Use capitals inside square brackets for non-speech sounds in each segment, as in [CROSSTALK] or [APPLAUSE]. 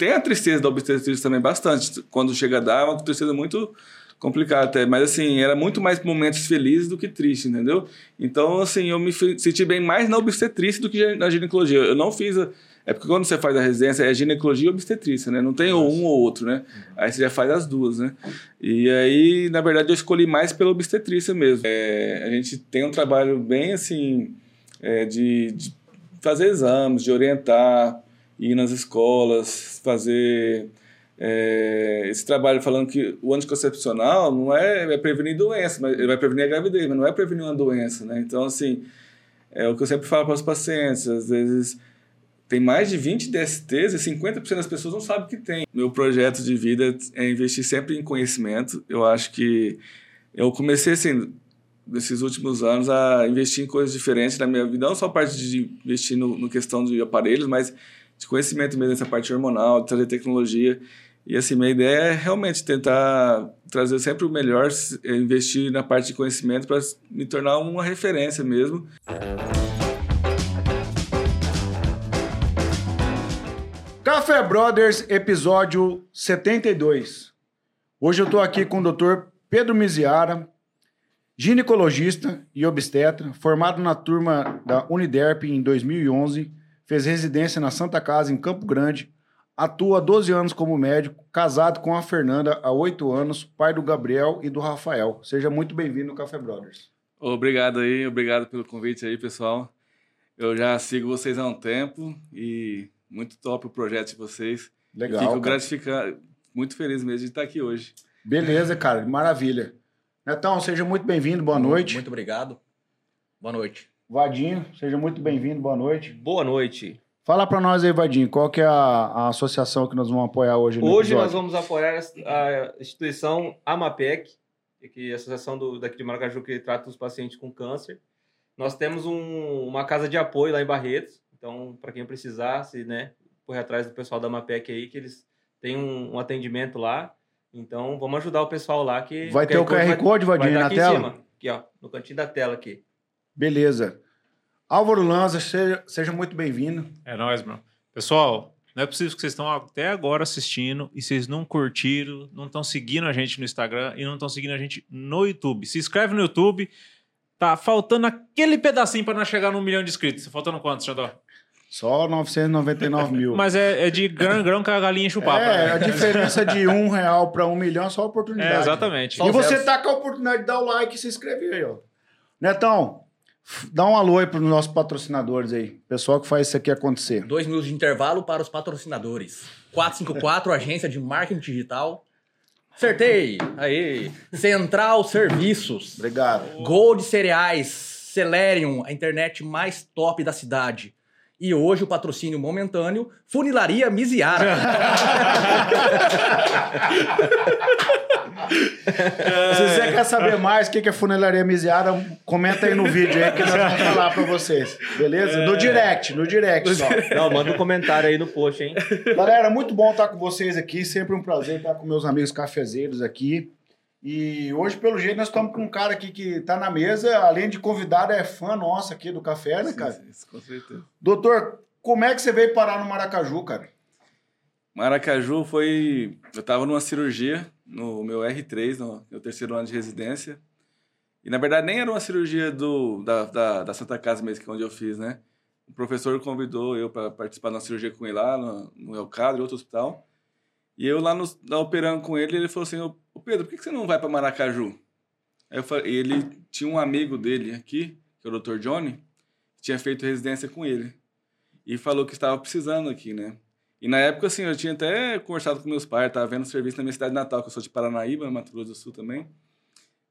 tem a tristeza da obstetrícia também bastante. Quando chega a dar, é uma tristeza muito complicada até. Mas, assim, era muito mais momentos felizes do que tristes, entendeu? Então, assim, eu me senti bem mais na obstetrícia do que na ginecologia. Eu não fiz... A, é porque quando você faz a residência é ginecologia e obstetrícia, né? Não tem Nossa. um ou outro, né? Aí você já faz as duas, né? E aí, na verdade, eu escolhi mais pela obstetrícia mesmo. É, a gente tem um trabalho bem, assim, é, de, de fazer exames, de orientar, ir nas escolas, fazer é, esse trabalho falando que o anticoncepcional não é, é prevenir doença, mas ele vai prevenir a gravidez, mas não é prevenir uma doença, né? Então, assim, é o que eu sempre falo para os pacientes, às vezes tem mais de 20 DSTs e 50% das pessoas não sabem que tem. Meu projeto de vida é investir sempre em conhecimento. Eu acho que eu comecei assim, nesses últimos anos, a investir em coisas diferentes na minha vida. Não só a parte de investir no, no questão de aparelhos, mas de conhecimento mesmo, essa parte hormonal, de trazer tecnologia. E assim, minha ideia é realmente tentar trazer sempre o melhor, investir na parte de conhecimento para me tornar uma referência mesmo. Café Brothers, episódio 72. Hoje eu estou aqui com o Dr. Pedro Miziara, ginecologista e obstetra, formado na turma da Uniderp em 2011, fez residência na Santa Casa em Campo Grande, atua há 12 anos como médico, casado com a Fernanda há 8 anos, pai do Gabriel e do Rafael. Seja muito bem-vindo ao Café Brothers. Obrigado aí, obrigado pelo convite aí, pessoal. Eu já sigo vocês há um tempo e muito top o projeto de vocês. Legal. Fico gratificado, muito feliz mesmo de estar aqui hoje. Beleza, cara, maravilha. Netão, seja muito bem-vindo, boa noite. Muito obrigado. Boa noite. Vadinho, seja muito bem-vindo, boa noite. Boa noite. Fala para nós aí, Vadinho, qual que é a, a, associação que nós vamos apoiar hoje? hoje episódio? nós vamos apoiar a instituição AMAPEC, que é a associação do, daqui de Maracaju que trata os pacientes com câncer. Nós temos um, uma casa de apoio lá em Barretos, então, para quem precisar, se, né, correr atrás do pessoal da Mapec aí, que eles têm um, um atendimento lá. Então, vamos ajudar o pessoal lá que... Vai ter o QR Code, Vadinho, na aqui tela? Em cima, aqui, ó, no cantinho da tela aqui. Beleza. Álvaro Lanza, seja, seja muito bem-vindo. É nóis, mano. Pessoal, não é possível que vocês estão até agora assistindo e vocês não curtiram, não estão seguindo a gente no Instagram e não estão seguindo a gente no YouTube. Se inscreve no YouTube. Tá faltando aquele pedacinho para nós chegar num milhão de inscritos. Tá faltando quantos, Xandó? Só 999 mil. Mas é, é de grão grão que a galinha papo. É, né? a diferença de um real para um milhão é só oportunidade. É, exatamente. Só e você tá com a oportunidade de dar o like e se inscrever aí, ó. Netão, dá um alô aí para os nossos patrocinadores aí. Pessoal que faz isso aqui acontecer. Dois minutos de intervalo para os patrocinadores. 454, agência de marketing digital. Acertei! Aí. Central Serviços. Obrigado. Gold Cereais. Celerium, a internet mais top da cidade. E hoje o patrocínio momentâneo, Funilaria Miziara. [LAUGHS] Se você quer saber mais o que é Funilaria Miziara, comenta aí no vídeo aí que nós vamos falar pra vocês. Beleza? No direct, no direct só. Não, manda um comentário aí no post, hein? Galera, muito bom estar com vocês aqui. Sempre um prazer estar com meus amigos cafezeiros aqui. E hoje, pelo jeito, nós estamos com um cara aqui que está na mesa, além de convidado, é fã nosso aqui do café, né, cara? Sim, sim, com certeza. Doutor, como é que você veio parar no Maracaju, cara? Maracaju foi. Eu estava numa cirurgia no meu R3, no meu terceiro ano de residência. E na verdade nem era uma cirurgia do, da, da, da Santa Casa mesmo, que é onde eu fiz, né? O professor convidou eu para participar de uma cirurgia com ele lá no, no Elcadre, outro hospital. E eu lá, no, lá operando com ele, ele falou assim: Ô Pedro, por que você não vai para Maracaju? Aí eu falei, ele tinha um amigo dele aqui, que é o Dr. Johnny, que tinha feito residência com ele. E falou que estava precisando aqui, né? E na época, assim, eu tinha até conversado com meus pais, estava vendo serviço na minha cidade natal, que eu sou de Paranaíba, Mato Grosso do Sul também.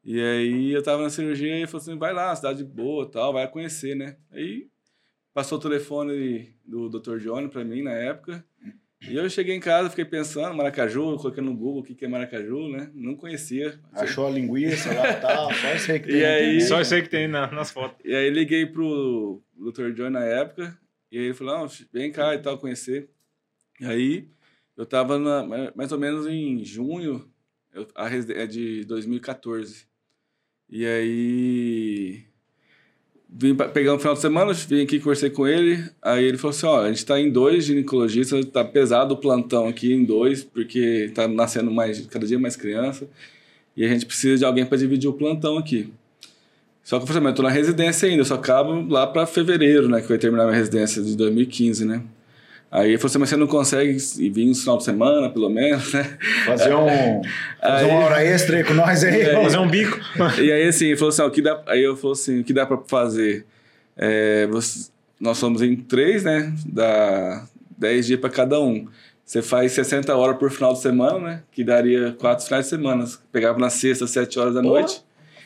E aí eu estava na cirurgia e ele falou assim: vai lá, cidade boa tal, vai conhecer, né? Aí passou o telefone do Dr. Johnny para mim na época. E eu cheguei em casa, fiquei pensando, Maracaju, coloquei no Google o que é Maracaju, né? Não conhecia. Achou a linguiça lá e tal, só isso aí que [LAUGHS] tem. Aí, só isso aí que tem na, nas fotos. E aí liguei pro Dr. John na época, e aí ele falou, não, vem cá e tal, conhecer. E aí, eu tava na, mais ou menos em junho eu, a, é de 2014. E aí, vim pegar um final de semana, vim aqui, conversei com ele. Aí ele falou assim: ó, a gente tá em dois ginecologistas, tá pesado o plantão aqui em dois, porque tá nascendo mais, cada dia mais criança. E a gente precisa de alguém para dividir o plantão aqui. Só que eu falei, mas eu tô na residência ainda, eu só acabo lá para fevereiro, né? Que vai terminar minha residência de 2015, né? Aí ele falou assim, mas você não consegue vir no final de semana, pelo menos, né? Fazer, um, fazer Aí- uma hora extra aí com nós aí. É. Fazer um bico. E aí, assim, ele falou assim, o que dá, aí eu falou assim, o que dá para fazer? É, você- nós somos em três, né? Dá 10 dias para cada um. Você faz 60 horas por final de semana, né? Que daria quatro finais de semana. Pegava na sexta, 7 horas da noite.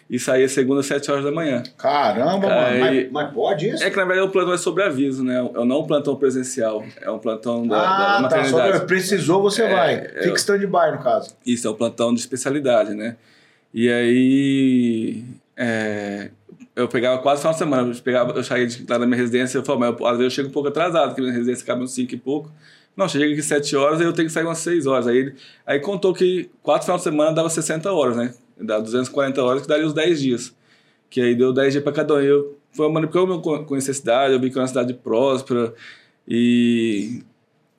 E saía segunda, 7 horas da manhã. Caramba, mano. Mas, mas pode isso? É que na verdade o plantão é sobre aviso, né? É não um plantão presencial, é um plantão da, da ah, tá. maternidade. Só precisou, você vai. é Fica stand-by, no caso. Isso, é o plantão de especialidade, né? E aí. é, eu pegava quase final de semana. Eu, pegava, eu saía de, lá da minha residência eu falava, mas eu, às vezes eu chego um pouco atrasado, porque minha residência acaba uns 5 e pouco. Não, chega aqui 7 horas, aí eu tenho que sair umas 6 horas. Aí, aí contou que quatro final de semana dava 60 horas, né? Dá 240 horas, que daria os 10 dias. Que aí deu 10 dias para cada um. Eu, foi uma porque eu con- conheci a cidade, eu vi que era uma cidade próspera. E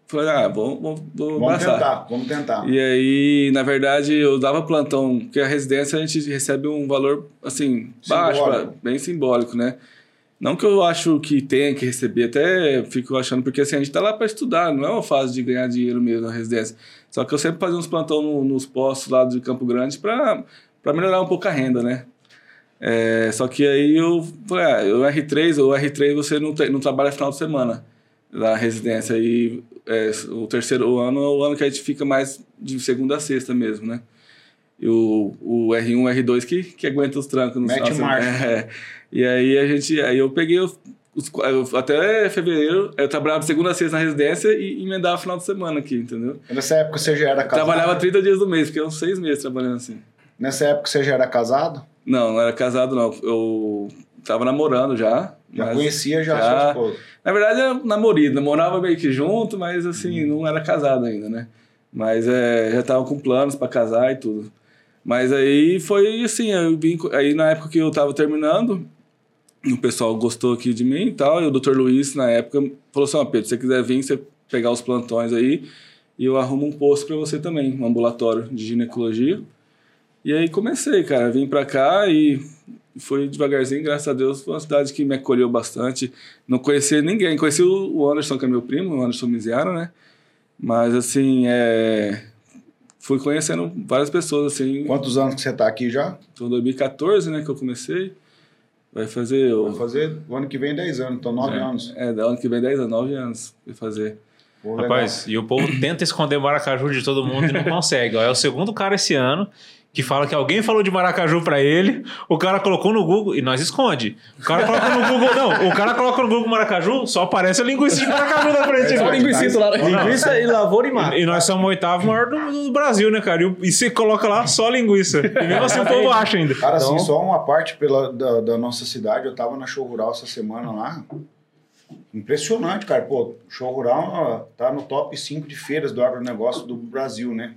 falei, ah, vou Vamos abraçar. tentar, vamos tentar. E aí, na verdade, eu dava plantão, porque a residência a gente recebe um valor, assim, baixo, Simbólico. pra- bem simbólico, né? Não que eu acho que tenha que receber, até fico achando, porque assim, a gente tá lá para estudar, não é uma fase de ganhar dinheiro mesmo na residência. Só que eu sempre fazia uns plantão no- nos postos lá de Campo Grande para melhorar um pouco a renda, né? É, só que aí eu falei, ah, o R3, o R3 você não, não trabalha final de semana na residência. E é, o terceiro ano é o ano que a gente fica mais de segunda a sexta mesmo, né? E o, o R1, R2 que, que aguenta os trancos no Mete marcha. [LAUGHS] É. E aí a gente. Aí eu peguei os, eu- até fevereiro, eu trabalhava de segunda a sexta na residência e emendava final de semana aqui, entendeu? Nessa época você já era casado? Trabalhava 30 dias do mês, fiquei uns seis meses trabalhando assim. Nessa época você já era casado? Não, não era casado, não. Eu tava namorando já. Já conhecia já, já. sua esposa? Na verdade, era namorido. Namorava meio que junto, mas assim, Uhum. não era casado ainda, né? Mas é, já tava com planos pra casar e tudo. Mas aí foi assim, eu vim, aí na época que eu tava terminando, o pessoal gostou aqui de mim e tal, e o Dr. Luiz, na época, falou assim, ó, Pedro, se você quiser vir, você pegar os plantões aí, e eu arrumo um posto pra você também, um ambulatório de ginecologia. E aí comecei, cara, vim pra cá e foi devagarzinho, graças a Deus, foi uma cidade que me acolheu bastante. Não conhecia ninguém, conheci o o Anderson, que é meu primo, o Anderson Miziara, né? Mas assim, é... fui conhecendo várias pessoas, assim. Quantos anos que você tá aqui já? Então, 2014, né, que eu comecei. Vai fazer. Vou o- fazer o ano que vem 10 anos, então 9 é, anos. É, da ano que vem 10 a 9 anos. Vai fazer. Pô, legal. Rapaz, e o povo tenta esconder Maracaju de todo mundo e não consegue. Ó, é o segundo cara esse ano que fala que alguém falou de Maracaju pra ele, o cara colocou no Google e nós esconde. O cara coloca no Google, não, o cara coloca no Google Maracaju, só aparece a linguiça de Maracaju na frente. Só né? linguiça lá. Linguiça e lavoura e mato. E, e nós somos o oitavo maior do, do Brasil, né, cara? E, e você coloca lá só linguiça. E mesmo assim o povo acha ainda. Cara, assim, Então- só uma parte pela, da, da nossa cidade, eu tava na show rural essa semana lá. Impressionante, cara. Pô, show rural tá no top 5 de feiras do agronegócio do Brasil, né?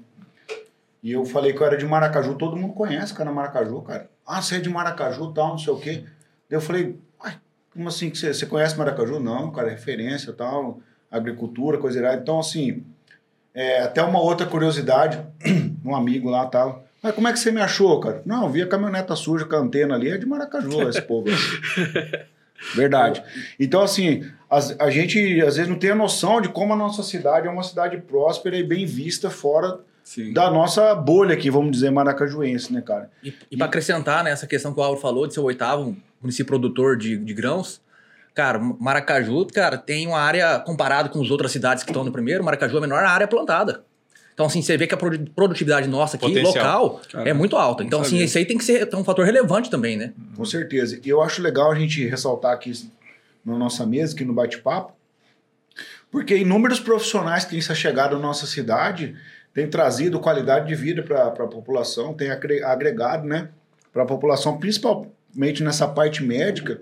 E eu falei que eu era de Maracaju, todo mundo conhece, cara, Maracaju, cara. Ah, você é de Maracaju, tal, não sei o quê. Daí eu falei, uai, como assim que você, você conhece Maracaju? Não, cara, é referência, tal, agricultura, coisa irada. Então, assim, é, até uma outra curiosidade, [CLEARS THROAT] um amigo lá tal. Mas como é que você me achou, cara? Não, eu vi a caminhoneta suja com a antena ali, é de Maracaju esse povo. [LAUGHS] Verdade. Então, assim, as- a gente às vezes não tem a noção de como a nossa cidade é uma cidade próspera e bem vista fora Sim. da nossa bolha aqui, vamos dizer, maracajuense, né, cara? E, e para acrescentar nessa questão que o Álvaro falou de ser o oitavo município produtor de, de grãos, cara, Maracaju, cara, tem uma área comparado com as outras cidades que estão no primeiro, Maracaju é a menor área plantada. Então, assim, você vê que a produ- produtividade nossa aqui, Potencial. local, Cara, é muito alta. Então, assim, isso aí tem que ser um fator relevante também, né? Com certeza. E eu acho legal a gente ressaltar aqui na nossa mesa, aqui no bate-papo, porque inúmeros profissionais que têm se chegado à nossa cidade têm trazido qualidade de vida para a população, agre- agregado né, para a população, principalmente nessa parte médica.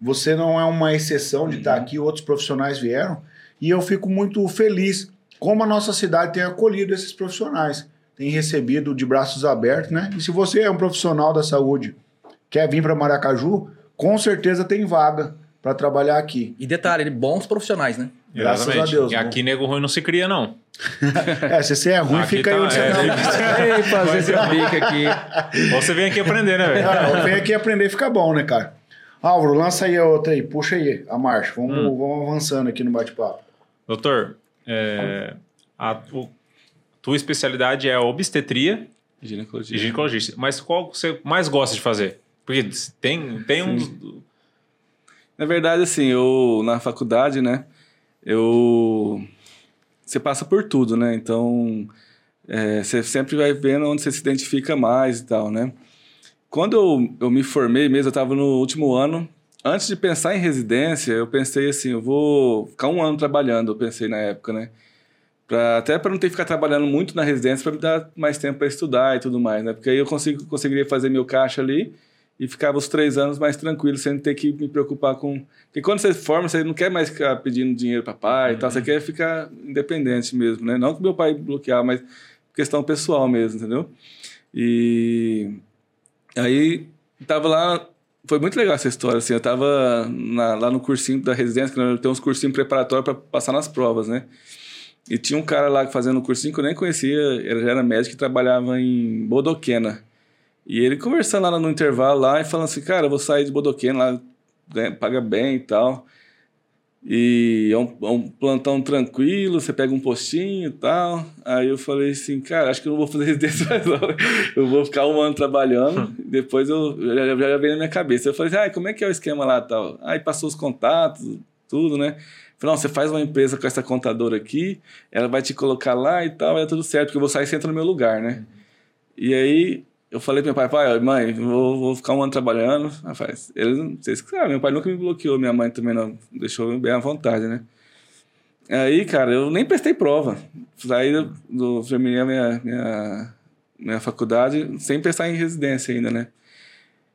Você não é uma exceção de estar aqui, outros profissionais vieram, e eu fico muito feliz como a nossa cidade tem acolhido esses profissionais, tem recebido de braços abertos, né? E se você é um profissional da saúde, quer vir para Maracaju, com certeza tem vaga para trabalhar aqui. E detalhe, bons profissionais, né? Graças Exatamente. a Deus, E aqui nego ruim não se cria, não. [LAUGHS] É, se você é ruim, Aqui fica aí tá- onde você é, tá. Ei, fazer esse bico aqui. [LAUGHS] Ou você vem aqui aprender, né, velho? Ah, vem aqui aprender e fica bom, né, cara? Álvaro, lança aí a outra aí, puxa aí a marcha. Vamos, Hum. vamos avançando aqui no bate-papo. Doutor, é, a tu- tua especialidade é obstetria Ginecologia. e ginecologista. Mas qual você mais gosta de fazer? Porque tem, tem uns. Na verdade, assim, eu na faculdade, né, eu você passa por tudo, né? Então, é, você sempre vai vendo onde você se identifica mais e tal, né? Quando eu, eu me formei mesmo, eu estava no último ano. Antes de pensar em residência, eu pensei assim, eu vou ficar um ano trabalhando, eu pensei na época, né? Pra, até para não ter que ficar trabalhando muito na residência, para me dar mais tempo para estudar e tudo mais, né? Porque aí eu consigo, conseguiria fazer meu caixa ali e ficava os três anos mais tranquilo, sem ter que me preocupar com. Porque quando você forma, você não quer mais ficar pedindo dinheiro para pai e tal, você quer ficar independente mesmo, né? Não que meu pai bloquear, mas questão pessoal mesmo, entendeu? E aí tava lá. Foi muito legal essa história, assim. Eu tava na- lá no cursinho da residência, que tem uns cursinhos preparatórios para passar nas provas, né? E tinha um cara lá fazendo um cursinho que eu nem conhecia, ele já era médico e trabalhava em Bodoquena. E ele conversando lá no intervalo lá e falando assim, cara, eu vou sair de Bodoquena lá, ganha- paga bem e tal. E é um, é um plantão tranquilo, você pega um postinho e tal. Aí eu falei assim, cara, acho que eu não vou fazer residência mais não. Eu vou ficar um ano trabalhando, depois eu já, já, já veio na minha cabeça. Eu falei assim, ah, como é que é o esquema lá e tal? Aí passou os contatos, tudo, né? Falei, não, você faz uma empresa com essa contadora aqui, ela vai te colocar lá e tal, vai dar tudo certo, porque eu vou sair e você entra no meu lugar, né? E aí eu falei pro meu pai, pai, mãe, vou, vou ficar um ano trabalhando. Rapaz, ele, vocês sabem, meu pai nunca me bloqueou, minha mãe também não deixou bem à vontade, né? Aí, cara, eu nem prestei prova. Saí do, do terminei a minha, minha, minha faculdade sem pensar em residência ainda, né?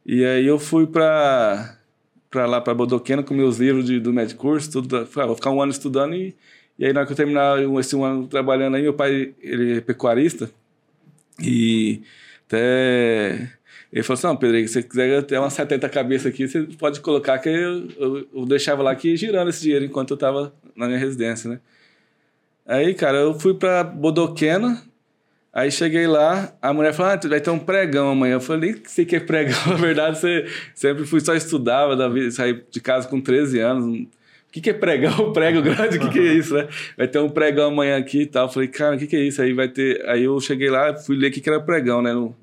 E aí eu fui pra, pra lá, pra Bodoquena, com meus livros de, do Medcurso, tudo. Falei, ah, vou ficar um ano estudando e, e aí na hora que eu terminar esse um ano trabalhando aí, meu pai, ele é pecuarista e até... Ele falou assim, não, Pedro, se você quiser ter umas 70 cabeças aqui, você pode colocar que eu, eu, eu deixava lá aqui girando esse dinheiro enquanto eu tava na minha residência, né? Aí, cara, eu fui pra Bodoquena, aí cheguei lá, a mulher falou, ah, vai ter um pregão amanhã. Eu falei, nem sei que é pregão, [LAUGHS] na verdade, você sempre fui só estudava, da vida, saí de casa com 13 anos. O que, que é pregão? [LAUGHS] Prego grande? O que, que é isso, né? Vai ter um pregão amanhã aqui e tal. Eu falei, cara, o que, que é isso? Aí vai ter. Aí eu cheguei lá, fui ler o que, que era pregão, né? No-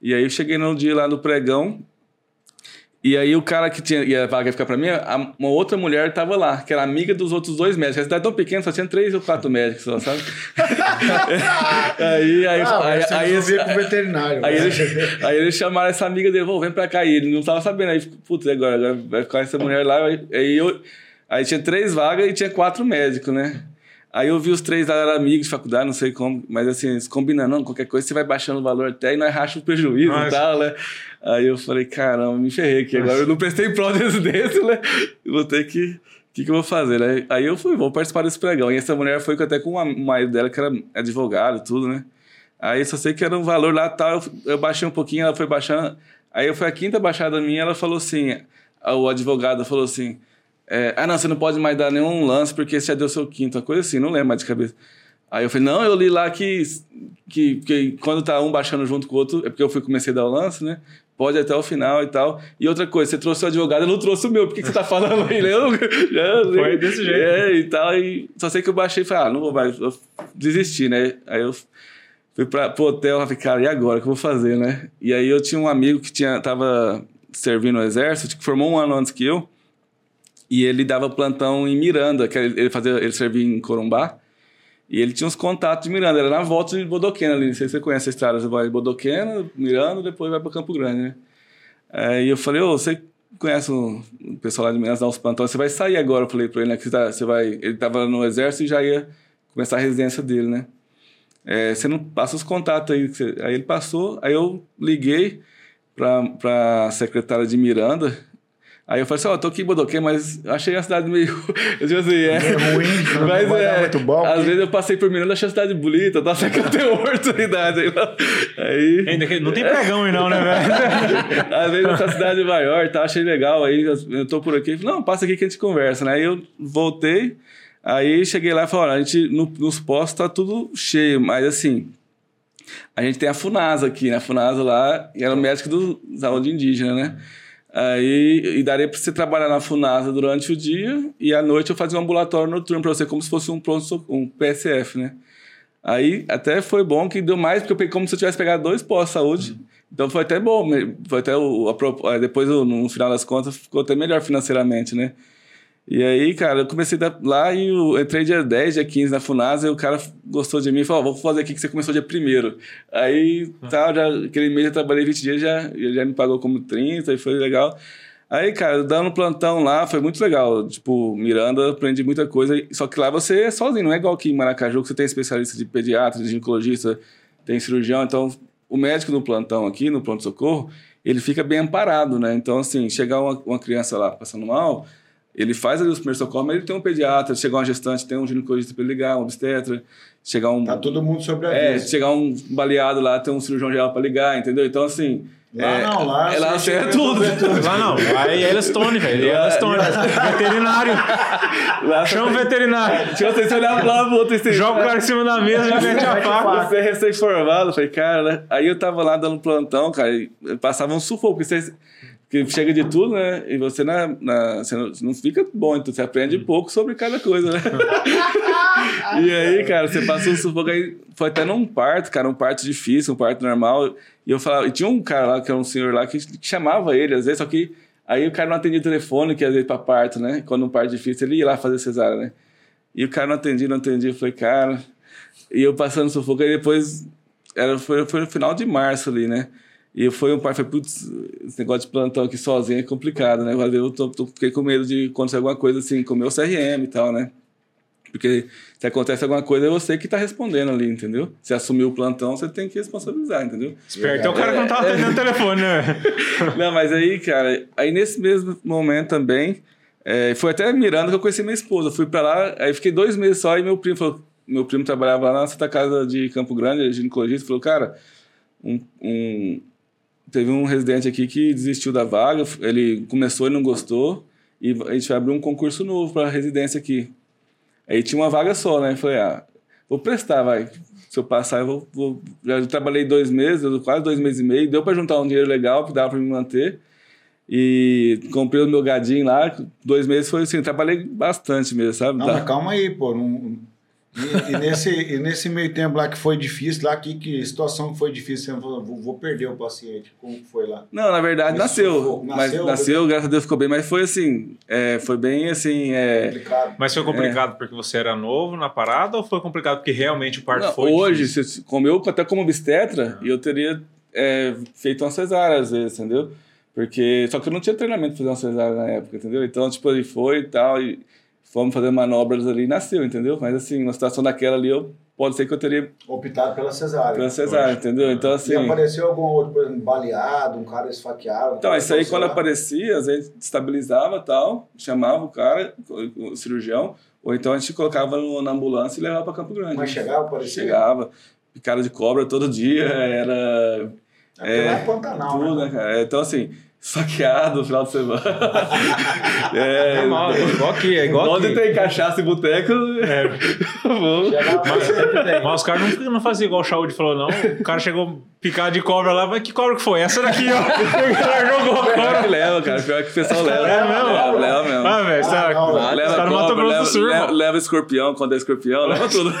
E aí eu cheguei no dia lá do pregão. E aí o cara que tinha, e a vaga ia ficar pra mim, a- uma outra mulher tava lá, que era amiga dos outros dois médicos. A cidade é tão pequena, só tinha três ou quatro médicos só, sabe? [LAUGHS] [LAUGHS] aí, aí, Ah, aí, aí, esse- com o veterinário. Aí né? eles, aí eles chamaram essa amiga dele, vem pra cá. E ele não tava sabendo. Aí, putz, agora, agora vai ficar essa mulher lá. Aí, aí eu, aí tinha três vagas e tinha quatro médicos, né? Aí eu vi os três lá, eram amigos de faculdade, não sei como, mas assim, eles combinando, não, qualquer coisa você vai baixando o valor até e nós racha o prejuízo e Nossa. tal, né? Aí eu falei, caramba, me ferrei aqui. Agora eu não prestei prova [LAUGHS] desse né? Vou ter que. O que, que eu vou fazer? Aí, aí eu fui, vou participar desse pregão. E essa mulher foi até com o marido dela, que era advogado e tudo, né? Aí só sei que era um valor lá tal, eu, eu baixei um pouquinho, ela foi baixando. Aí eu fui a quinta baixada minha, ela falou assim, o advogado falou assim, é, ah não, você não pode mais dar nenhum lance porque você já deu seu quinto, uma coisa assim, não lembro mais de cabeça. Aí eu falei, não, eu li lá que, que, que quando tá um baixando junto com o outro, é porque eu fui comecei a dar o lance, né? Pode até o final e tal. E outra coisa, você trouxe o advogado, eu não trouxe o meu. Por que, que você tá falando aí? né? Eu, já, Foi desse jeito. É, e tal. E só sei que eu baixei e falei, ah, não vou mais. Eu desisti, né? Aí eu fui pra, pro hotel, falei, cara, e agora? O que eu vou fazer, né? E aí eu tinha um amigo que tinha, tava servindo no exército, que formou um ano antes que eu. E ele dava plantão em Miranda, que ele, fazia, ele servia em Corumbá. E ele tinha uns contatos de Miranda, era na volta de Bodoquena ali. Não sei se você conhece a estrada, você vai de Bodoquena, Miranda, depois vai para Campo Grande, né? Aí eu falei, ô, você conhece o o pessoal lá de Minas, dá uns plantões, você vai sair agora, eu falei pra ele, né? Que tá- você vai. Ele tava no exército e já ia começar a residência dele, né? É, você não passa os contatos aí. Aí ele passou, aí eu liguei pra, pra secretária de Miranda. Aí eu falei assim, ó, tô aqui em Bodoquê, mas eu achei a cidade meio. Eu [LAUGHS] digo assim, é. É ruim, não [LAUGHS] Mas dar é, muito bom. às porque- vezes eu passei por Miranda, achei a cidade bonita, tá? [LAUGHS] Só que eu tenho oportunidade aí. lá. Aí, Ainda que- não tem pregão aí não, né, velho? às vezes essa cidade maior, tá? Achei legal. Aí eu, tô por aqui. Não, passa aqui que a gente conversa, né? Aí eu voltei, aí cheguei lá e falei, olha, a gente, no- nos postos tá tudo cheio, mas assim, a gente tem a Funasa aqui, né? A Funasa lá, e era o médico do saúde indígena, né? Aí, e daria para você trabalhar na Funasa durante o dia e à noite eu fazia um ambulatório noturno para você, como se fosse um pronto um PSF, né? Aí até foi bom que deu mais, porque eu peguei como se eu tivesse pegado dois pós saúde. Então foi até bom, foi até o, a depois no final das contas ficou até melhor financeiramente, né? E aí, cara, eu comecei da- lá e eu entrei dia 10, dia 15 na Funasa e o cara gostou de mim e falou, ó, vou fazer aqui que você começou dia 1 Aí, tá, já, aquele mês eu trabalhei 20 dias, já, ele já me pagou como 30 e foi legal. Aí, cara, dando plantão lá, foi muito legal. Tipo, Miranda, aprendi muita coisa. Só que lá você é sozinho, não é igual aqui em Maracaju, que você tem especialista de pediatra, de ginecologista, tem cirurgião. Então, o médico no plantão aqui, no pronto-socorro, ele fica bem amparado, né? Então, assim, chegar uma, uma criança lá passando mal, ele faz ali os primeiros socorros, mas ele tem um pediatra. Chegar uma gestante, tem um ginecologista para ligar, um obstetra. Chegar um... Tá todo mundo sobre a É, vez. chegar um baleado lá, tem um cirurgião geral para ligar, entendeu? Então, assim... Lá é, não, lá é, lá é tudo. e Lá não, lá é Yellowstone, velho. É Yellowstone. Veterinário. Lá Chama o veterinário. Tinha você olhar pro lado pro outro e você- Joga o cara em cima da mesa e mete a [LAUGHS] faca. Você é recém-formado, falei, cara, né? Aí eu tava lá dando plantão, cara, e passava um sufoco, porque você que chega de tudo, né? E você, na, na- você não, não fica bom, então você aprende pouco sobre cada coisa, né? [LAUGHS] e aí, cara, você passa um sufoco aí. Foi até num parto, cara, um parto difícil, um parto normal. E eu falava, e tinha um cara lá, que era um senhor lá, que, que chamava ele, às vezes, só que aí o cara não atendia o telefone, que às vezes pra parto, né? Quando um parto difícil, ele ia lá fazer cesárea, né? E o cara não atendia, não atendia. Eu falei, cara. E eu passando sufoco, aí depois. Era, foi, foi no final de março ali, né? E foi um pai, falei, putz, esse negócio de plantão aqui sozinho é complicado, né? Eu tô, tô- fiquei com medo de acontecer alguma coisa assim, com o meu CRM e tal, né? Porque se acontece alguma coisa, é você que tá respondendo ali, entendeu? Se assumiu o plantão, você tem que responsabilizar, entendeu? Esperto é o cara que não tava atendendo o telefone, né? [LAUGHS] Não, mas aí, cara, aí nesse mesmo momento também, é, foi até Miranda que eu conheci minha esposa. Fui pra lá, aí fiquei dois meses só, e meu primo falou, meu primo trabalhava lá na Santa Casa de Campo Grande, é ginecologista, falou, cara, um, um- teve um residente aqui que desistiu da vaga, ele começou e não gostou, e a gente vai abrir um concurso novo para residência aqui. Aí tinha uma vaga só, né? Eu falei, ah, vou prestar, vai. Se eu passar, eu vou. vou- Já trabalhei dois meses, quase dois meses e meio, deu para juntar um dinheiro legal que dava para me manter. E comprei o meu gadinho lá, dois meses foi assim, trabalhei bastante mesmo, sabe? Não, Tá. mas calma aí, pô. não- E, e nesse, e nesse meio tempo lá que foi difícil, lá que, que situação que foi difícil, você falou, vou, vou perder o paciente. Como foi lá? Não, na verdade nasceu, sufoco, mas nasceu, nasceu, graças a Deus ficou bem, mas foi assim, é, foi bem assim, é, Complicado. Mas foi complicado porque você era novo na parada ou foi complicado porque realmente o parto Não, foi hoje, difícil? se, como eu, até como obstetra, eu teria é, feito uma cesárea às vezes, entendeu? Porque, só que eu não tinha treinamento para fazer uma cesárea na época, entendeu? Então, tipo, ele foi e tal, e fomos fazer manobras ali e nasceu, entendeu? Mas, assim, uma situação daquela ali, eu, pode ser que eu teria Optado pela cesárea. pela cesárea, entendeu? Então, assim... E apareceu algum outro, por exemplo, baleado, um cara esfaqueado? Então, isso aí quando aparecia, às vezes estabilizava tal, chamava o cara, o cirurgião, ou então a gente colocava no- na ambulância e levava para Campo Grande. Mas chegava, aparecia? Chegava, picada de cobra todo dia, era É, é Pantanal, tudo, né? né, cara? Então, assim, saqueado no final de semana. [LAUGHS] é, Normal, é igual aqui, é igual onde aqui. tem cachaça e boteco, É, [LAUGHS] vamos. Mas os caras não, não faziam igual o Shaud falou, não. O cara chegou picado de cobra lá, mas que cobra que foi? Essa daqui, ó. [LAUGHS] O cara jogou a Pior cobra. que leva, cara. Pior que o pessoal leva. É mesmo? Leva, leva mesmo. Ah, velho, Ah, leva leva, leva, leva escorpião, quando é escorpião, leva tudo.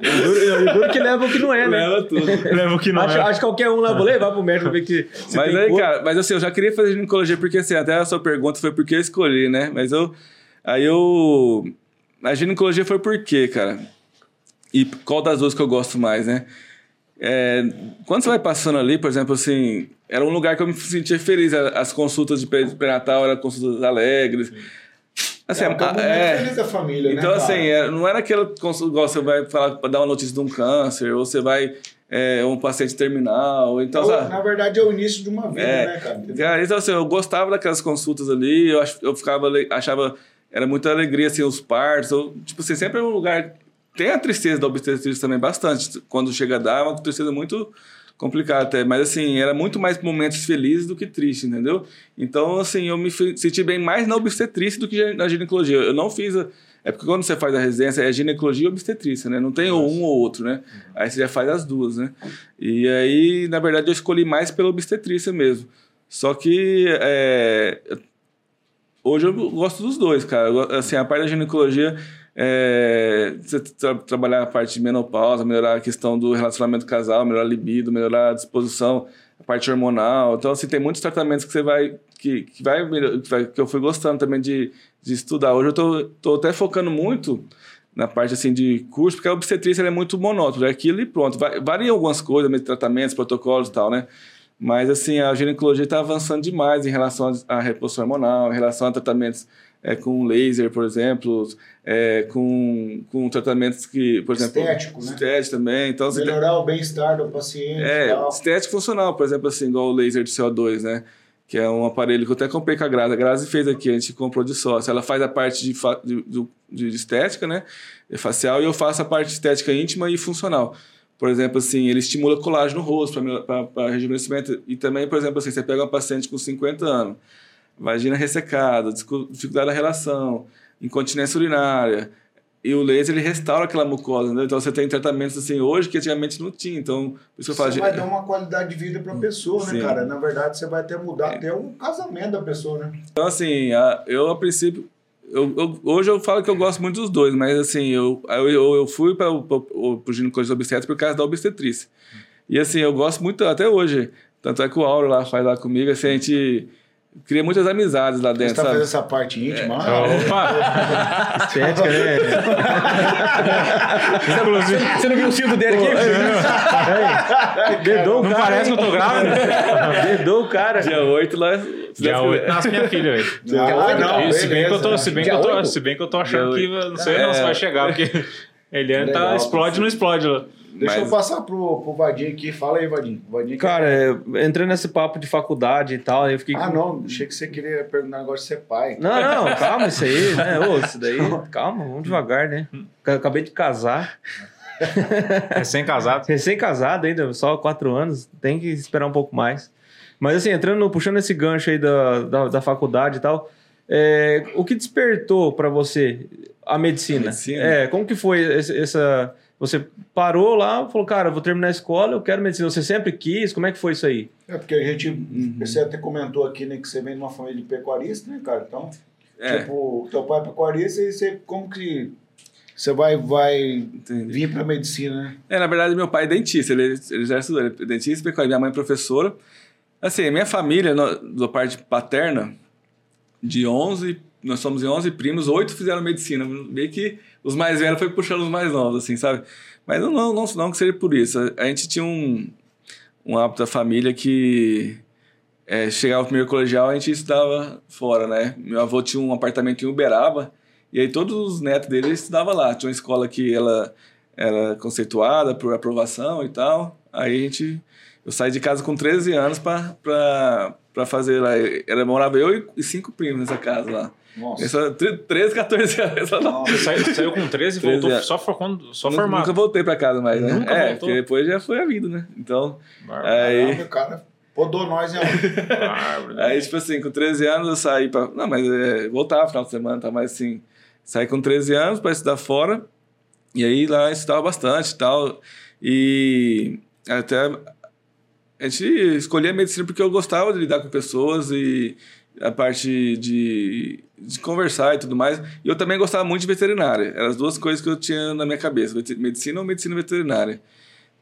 O duro, que leva o que não é, né? leva tudo. Leva o que não acho, é. acho que qualquer um lá, vou levar pro médico ver que se Mas tem aí, cor. cara, mas assim, eu já queria fazer ginecologia, porque assim, até a sua pergunta foi por que eu escolhi, né? Mas eu. Aí eu. A ginecologia foi por quê, cara? E qual das duas que eu gosto mais, né? É, quando você vai passando ali, por exemplo, assim, era um lugar que eu me sentia feliz. As consultas de pré-natal eram consultas alegres. Assim, é, um momento é, feliz da família, então, né, assim, é, não era aquela consulta, igual você vai falar dar uma notícia de um câncer, ou você vai é, um paciente terminal, então, Então, sabe? na verdade, é o início de uma vida, É. né, cara? Entendeu? Então assim, eu gostava daquelas consultas ali, eu, ach- eu ficava, achava, era muita alegria, assim, os partos, eu, tipo assim, sempre é um lugar, tem a tristeza da obstetrícia também bastante, quando chega a dar, é uma tristeza muito complicada até, mas assim, era muito mais momentos felizes do que tristes, entendeu? Então, assim, eu me senti bem mais na obstetrícia do que na ginecologia, eu não fiz a, é porque quando você faz a residência é ginecologia e obstetrícia, né? Não tem ou um ou outro, né? Aí você já faz as duas, né? E aí, na verdade, eu escolhi mais pela obstetrícia mesmo. Só que é, hoje eu gosto dos dois, cara. Assim, a parte da ginecologia, é, tra- trabalhar a parte de menopausa, melhorar a questão do relacionamento casal, melhorar a libido, melhorar a disposição, a parte hormonal. Então, assim, tem muitos tratamentos que você vai que, que vai, que eu fui gostando também de, de estudar. Hoje eu tô, tô até focando muito na parte assim de curso, porque a obstetrícia é muito monótona, é aquilo e pronto. Varia algumas coisas, tratamentos, protocolos e tal, né? Mas assim, a ginecologia está avançando demais em relação à reposição hormonal, em relação a tratamentos é, com laser, por exemplo, é, com, com tratamentos que, por exemplo, Estético, né? estético também. Então, Melhorar o bem-estar do paciente é, tal. estético funcional, por exemplo, assim, igual o laser de CO2, né? Que é um aparelho que eu até comprei com a Grazi. A Grazi fez aqui, a gente comprou de sócio. Ela faz a parte de, de, de estética, né? É Facial, e eu faço a parte estética íntima e funcional. Por exemplo, assim, ele estimula colágeno no rosto para rejuvenescimento. E também, por exemplo, assim, você pega um paciente com 50 anos, vagina ressecada, dificuldade da relação, incontinência urinária. E o laser ele restaura aquela mucosa, né? Então você tem tratamentos assim hoje que antigamente não tinha. Então, por isso que eu falo, Você vai dar uma qualidade de vida pra pessoa, né, Sim. cara? Na verdade, você vai até mudar até o casamento da pessoa, né? Então, assim, a- eu a princípio. Eu, eu- hoje eu falo que eu gosto muito dos dois, mas assim, eu, eu, eu, eu fui para o ginecologista obstétrico por causa da obstetrícia. E assim, eu gosto muito até hoje. Tanto é que o Auro lá faz lá comigo, assim, a gente cria muitas amizades lá Você dentro, tá fazendo essa parte íntima. Opa! [LAUGHS] Estética, né? Inclusive, Você não viu o silvo dele aqui? Dedou o não cara. parece que eu tô grávida? Dedou o cara. Dia 8 lá. Dia Deus 8 quiser. nasce minha filha, velho. Ah, não, se bem que eu tô, se bem que eu tô, oito? se bem que eu tô achando que não sei não se É. vai chegar, porque Eliane tá explode ou não explode lá. Deixa Mas- eu passar pro, pro Vadinho aqui. Fala aí, Vadinho. Vadinho Cara, é, entrando nesse papo de faculdade e tal, eu fiquei. Ah, com- não. Achei que você queria perguntar um negócio de ser pai. Não, não, calma isso aí, né? Ô, isso daí, [LAUGHS] calma, vamos devagar, né? Acabei de casar, [LAUGHS] Recém-casado. recém-casado ainda, só quatro anos, tem que esperar um pouco mais. Mas assim, entrando, puxando esse gancho aí da, da, da faculdade e tal, é, o que despertou pra você a medicina? A medicina? É, como que foi essa... Você parou lá, falou, cara, eu vou terminar a escola, eu quero medicina. Você sempre quis? Como é que foi isso aí? É porque a gente. Você até comentou aqui, né, que você vem de uma família de pecuarista, né, cara? Então, É, tipo, teu pai é pecuarista e você. Como que. Você vai, vai entendi. vir pra medicina, né? É, na verdade, meu pai é dentista, ele, ele já estudou, ele é dentista, pecuária, minha mãe é professora. Assim, minha família, no- da parte paterna, de 11, nós somos em 11 primos, oito fizeram medicina. Meio que os mais velhos foi puxando os mais novos, assim, sabe? Mas não, não, não, não que seja por isso. A, a gente tinha um, um hábito da família que é, chegava o primeiro colegial a gente estudava fora, né? Meu avô tinha um apartamento em Uberaba e aí todos os netos dele estudavam lá. Tinha uma escola que ela era conceituada por aprovação e tal. Aí a gente... Eu saí de casa com 13 anos para fazer lá. Era, morava eu e- cinco primos nessa casa lá. Nossa. Essa, 13, 14 anos. Você saiu, saiu com 13 e 13 voltou é. só, for, quando, só Nunca- formado. Nunca voltei para casa mais, né? Nunca é, voltou? porque depois já foi a vida, né? Então, Bárbaro, aí... Caramba, cara. Podou nós, né? bárbaro. Aí, tipo assim, com 13 anos eu saí pra. Não, mas é, voltava final de semana, tá? Mas assim, saí com 13 anos para estudar fora. E aí lá eu estudava bastante e tal. E até a gente escolhia a medicina porque eu gostava de lidar com pessoas e a parte de, de conversar e tudo mais. E eu também gostava muito de veterinária. Eram as duas coisas que eu tinha na minha cabeça: medicina ou medicina veterinária.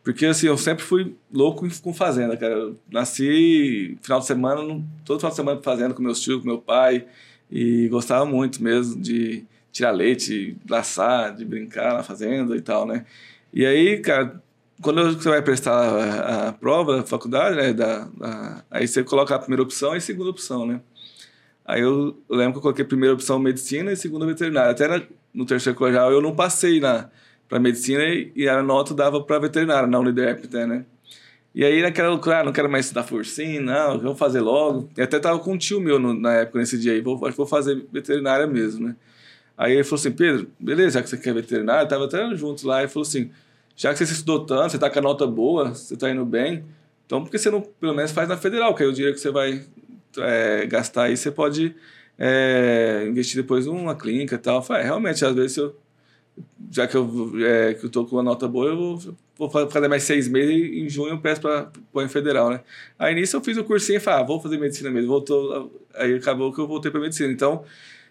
Porque assim, eu sempre fui louco com fazenda, cara. Eu nasci final de semana, todo final de semana fazenda com meus tios, com meu pai. E gostava muito mesmo de tirar leite, laçar, de brincar na fazenda e tal, né? E aí, cara, quando você vai prestar a, a prova da faculdade, né? Da, da- aí você coloca a primeira opção e a segunda opção, né? Aí eu, lembro que eu coloquei primeira opção medicina e segunda veterinária. Até no terceiro colegial eu não passei na para medicina e, a nota dava para veterinária na Uniderp até, né? E aí naquela loucura, ah, não quero mais estudar forcinho, não, vou fazer logo. E até tava com um tio meu no- na época, nesse dia aí, vou, acho que vou fazer veterinária mesmo, né? Aí ele falou assim, Pedro, beleza, já que você quer veterinária, tava até juntos lá, e falou assim, já que você estudou tanto, você tá com a nota boa, você tá indo bem, então por que você não, pelo menos, faz na federal, que aí o dinheiro que você vai é, gastar aí, você pode é, investir depois numa clínica e tal. Falei, realmente, às vezes eu já que eu, é, que eu tô com uma nota boa, eu vou, vou fa- fazer mais seis meses e em junho eu peço para pôr em federal, né? Aí nisso eu fiz o cursinho e falei, ah, vou fazer medicina mesmo. Voltou, aí acabou que eu voltei para medicina. Então,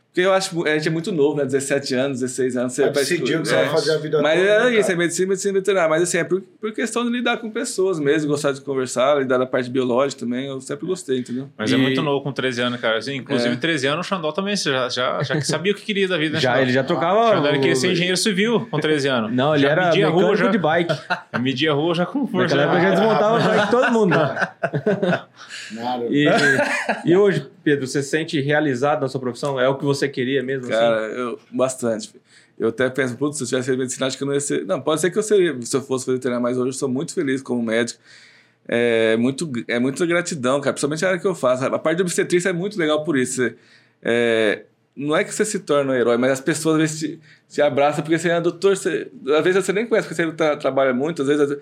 porque eu acho que a gente é muito novo, né? 17 anos, 16 anos. Você Vai vai decidir o que você é. vai fazer a vida Mas toda. era né, isso, cara? é medicina, medicina veterinária. Mas assim, é por, por questão de lidar com pessoas mesmo, gostar de conversar, lidar da parte biológica também. Eu sempre gostei, entendeu? Mas é E- muito novo com 13 anos, cara. Assim, inclusive, É. 13 anos, o Xandó também já, já, já sabia o que queria da vida, né? Já, Xandó? ele já O tocava. Xandó ele queria ser o- engenheiro civil com 13 anos. Não, ele já era media a rua, já, de bike. [LAUGHS] já media a rua já com força. Naquela época já desmontava bike todo mundo. [LAUGHS] Nada. E, E hoje, Pedro, você se sente realizado na sua profissão? É o que você queria mesmo? assim? Cara, eu, bastante. Eu até penso, putz, se eu tivesse feito medicina, acho que eu não ia ser. Não, pode ser que eu seria, se eu fosse veterinário, mas hoje eu sou muito feliz como médico. É muito, é muita gratidão, cara. Principalmente a área que eu faço. A parte de obstetrícia é muito legal por isso. É, não é que você se torna um herói, mas as pessoas às vezes te, te abraçam porque você é doutor. Você, às vezes você nem conhece, porque você tra- trabalha muito. Às vezes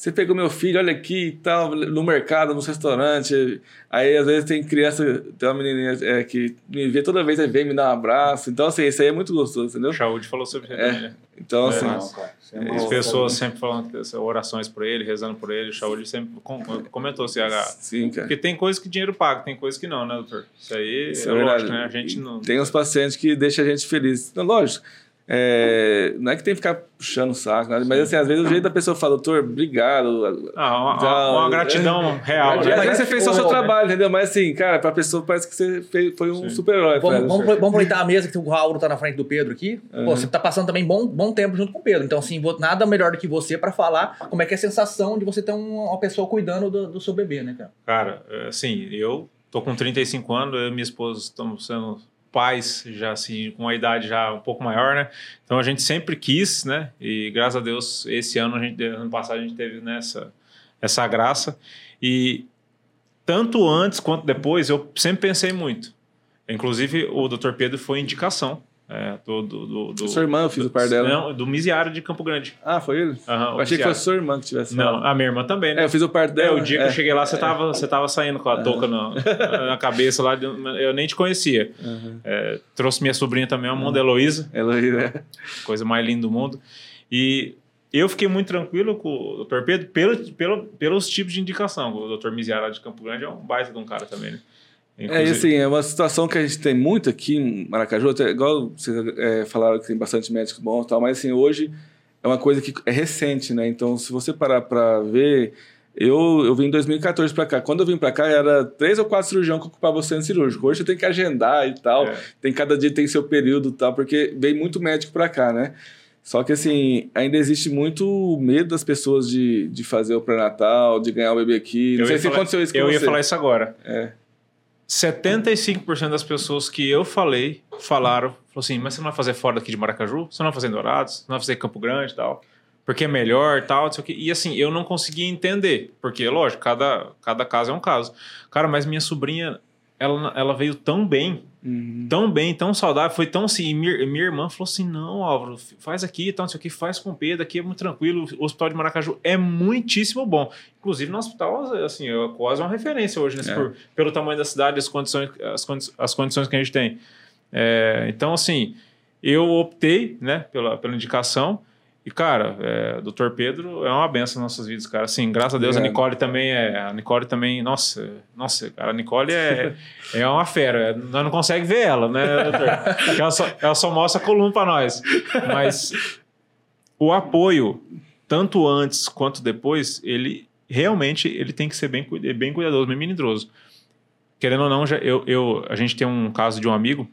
você pegou meu filho, olha aqui e tal, no mercado, no restaurante. Aí às vezes tem criança, tem uma menininha é, que me vê toda vez, aí vem me dar um abraço. Então, assim, isso aí é muito gostoso, entendeu? O Saúde falou sobre isso É. também, né? Então, assim. Não, cara, isso é As pessoas sempre falando orações por ele, rezando por ele. O sempre com- comentou assim, ah, Sim, cara. porque tem coisas que dinheiro paga, tem coisas que não, né, doutor? Isso aí Isso é, é lógico, né? A gente não... Tem uns pacientes que deixam a gente feliz. Não, lógico. É, não é que tem que ficar puxando o saco, nada, mas assim, às vezes o jeito da pessoa fala, doutor, obrigado. Ah, uma, Então, uma gratidão real, Às né? vezes você fez só o seu trabalho, entendeu? Mas assim, cara, pra pessoa parece que você fez- foi um super-herói. Vamos, vamos, vamos aproveitar a mesa que o Raul tá na frente do Pedro aqui. Pô, você tá passando também bom, bom tempo junto com o Pedro. Então, assim, vou- nada melhor do que você pra falar como é que é a sensação de você ter um- uma pessoa cuidando do, do seu bebê, né, cara? Cara, é, assim, eu tô com 35 anos, eu e minha esposa estamos sendo pais já assim com uma idade já um pouco maior, né? Então a gente sempre quis, né? E graças a Deus esse ano a gente ano passado a gente teve nessa essa graça e tanto antes quanto depois eu sempre pensei muito. Inclusive o Dr. Pedro foi indicação é, do, do, do, do Sua irmã, eu fiz o par dela. Não, do Misiário de Campo Grande. Ah, foi ele? Aham, o eu achei que fosse sua irmã que tivesse Não, falado. a minha irmã também, né? É, eu fiz o par É, dela. o dia que é. eu cheguei lá, você tava, você tava saindo com a touca na, na cabeça lá, eu nem te conhecia. É, trouxe minha sobrinha também, a mão da Heloísa, é. coisa mais linda do mundo. E eu fiquei muito tranquilo com o Dr. Pedro pelo, pelo, pelos tipos de indicação. O Dr. Miziara lá de Campo Grande é um baita de um cara também, né? É, Inclusive- assim, é uma situação que a gente tem muito aqui em Maracaju, até, igual vocês é, falaram que tem bastante médicos bons e tal, mas assim, hoje é uma coisa que é recente, né? Então, se você parar para ver, eu, eu vim em 2014 para cá. Quando eu vim para cá, era três ou quatro cirurgiões que ocupavam o centro cirúrgico. Hoje você tem que agendar e tal, É. tem cada dia tem seu período e tal, porque vem muito médico para cá, né? Só que assim, ainda existe muito medo das pessoas de, de fazer o pré-natal, de ganhar o bebê aqui. Não Eu sei se falar- aconteceu isso com Eu você. ia falar isso agora. É. 75% das pessoas que eu falei falaram, falou assim, mas você não vai fazer fora daqui de Maracaju? Você não vai fazer em Dourados? Você não vai fazer em Campo Grande e tal? Porque é melhor tal, não sei o quê. E assim, eu não conseguia entender, porque, lógico, cada, cada caso é um caso. Cara, mas minha sobrinha, ela, ela veio tão bem, Uhum. tão bem, tão saudável, foi tão assim, e minha, minha irmã falou assim, não, Álvaro, faz aqui e tal, não sei o que, faz com o Pedro, aqui é muito tranquilo, o hospital de Maracaju é muitíssimo bom. Inclusive no hospital, assim, é quase uma referência hoje, né, É. por- pelo tamanho da cidade, as condições, as, condi- as condições que a gente tem. É, então, assim, eu optei, né, pela, pela indicação, e, cara, é, Dr. Pedro é uma benção nas nossas vidas, cara. Assim, graças a Deus, a Obrigado. Nicole também é. A Nicole também, nossa, nossa, cara, a Nicole é, [LAUGHS] é uma fera. Nós não conseguimos ver ela, né, doutor? Ela só, ela só mostra a coluna pra nós. Mas o apoio, tanto antes quanto depois, ele realmente ele tem que ser bem, bem cuidadoso, bem melindroso. Querendo ou não, já, eu, eu, a gente tem um caso de um amigo,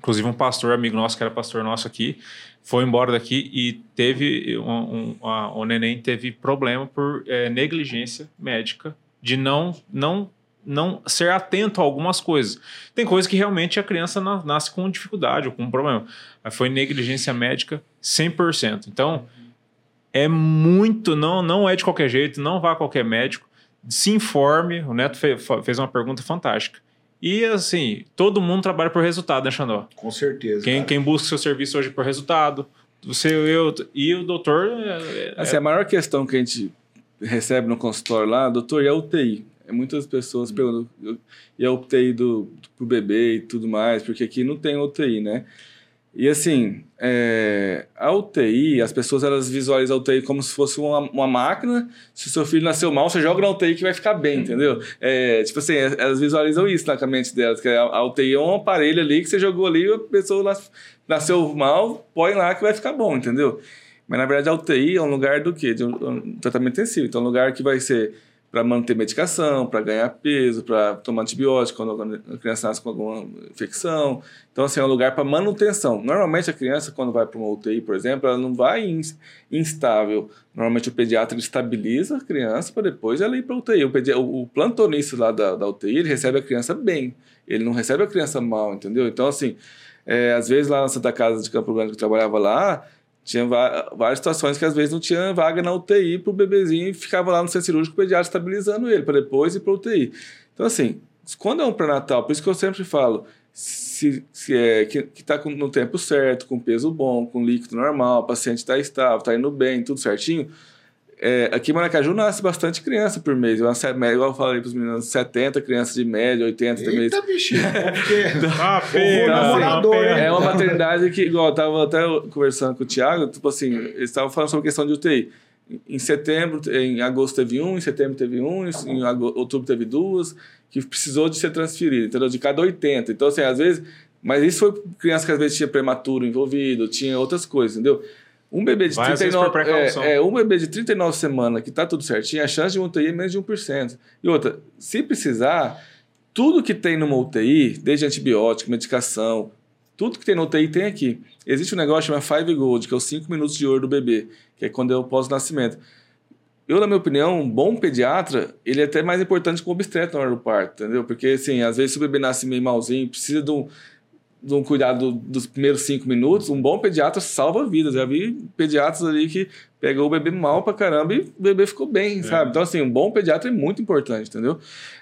inclusive um pastor, amigo nosso, que era pastor nosso aqui, foi embora daqui e teve um, um, a- o neném teve problema por eh, negligência médica de não não não ser atento a algumas coisas. Tem coisas que realmente a criança na- nasce com dificuldade ou com problema. Foi negligência médica 100%. Então, é muito, não, não é de qualquer jeito, não vá a qualquer médico, se informe. O Neto fez uma pergunta fantástica. E assim, todo mundo trabalha por resultado, né, Xandó? Com certeza. Quem, cara. quem busca seu serviço hoje por resultado, você, eu e o doutor. é- é- Assim, a maior questão que a gente recebe no consultório lá, doutor, e a UTI? É, Muitas pessoas perguntam, eu- e a UTI do, pro bebê e tudo mais, porque aqui não tem UTI, né? E assim, é, a UTI, as pessoas elas visualizam a UTI como se fosse uma, uma máquina. Se o seu filho nasceu mal, você joga na UTI que vai ficar bem, entendeu? É, tipo assim, elas visualizam isso na mente delas, que a, a UTI é um aparelho ali que você jogou ali e a pessoa nas- nasceu mal, põe lá que vai ficar bom, entendeu? Mas na verdade a UTI é um lugar do quê? De um, um tratamento intensivo. Então é um lugar que vai ser para manter medicação, para ganhar peso, para tomar antibiótico quando a criança nasce com alguma infecção. Então assim é um lugar para manutenção. Normalmente a criança quando vai para uma UTI, por exemplo, ela não vai ins- instável. Normalmente o pediatra estabiliza a criança para depois ela ir para UTI. O, pedi- o plantonista lá da, da UTI ele recebe a criança bem. Ele não recebe a criança mal, entendeu? Então assim é, às vezes lá na Santa Casa de Campo Grande que eu trabalhava lá, tinha várias situações que às vezes não tinha vaga na UTI pro bebezinho e ficava lá no centro cirúrgico o pediatra estabilizando ele para depois ir para UTI. Então assim, quando é um pré-natal, por isso que eu sempre falo, se, se é que, tá com, no tempo certo, com peso bom, com líquido normal, o paciente está estável, está indo bem, tudo certinho. É, aqui em Maracaju nasce bastante criança por mês. Eu, igual eu falei para os meninos, 70 crianças de média, 80 de mês. Eita, bichinho. Porque... Ah, pena. hein? É uma maternidade que, igual, eu tava até conversando com o Thiago, tipo assim, eles estavam falando sobre a questão de UTI. Em setembro, em agosto teve um, em setembro teve um, em ago- outubro teve duas, que precisou de ser transferido, entendeu? De cada 80. Então, assim, às vezes. Mas isso foi criança que às vezes tinha prematuro envolvido, tinha outras coisas, entendeu? Um bebê de Vai, às vezes, 39 por precaução. é, é, um bebê de 39 semanas que tá tudo certinho, a chance de uma UTI é menos de 1%. E outra, se precisar, tudo que tem numa UTI, desde antibiótico, medicação, tudo que tem na UTI tem aqui. Existe um negócio chamado Five Gold, que é os 5 minutos de ouro do bebê, que é quando é o pós-nascimento. Eu, na minha opinião, um bom pediatra, ele é até mais importante que um obstetra na hora do parto, entendeu? Porque, assim, às vezes se o bebê nasce meio malzinho, precisa de um, um cuidado dos primeiros cinco minutos, um bom pediatra salva vidas. Já vi pediatras ali que pegou o bebê mal pra caramba e o bebê ficou bem, sabe? Então, assim, um bom pediatra é muito importante, entendeu?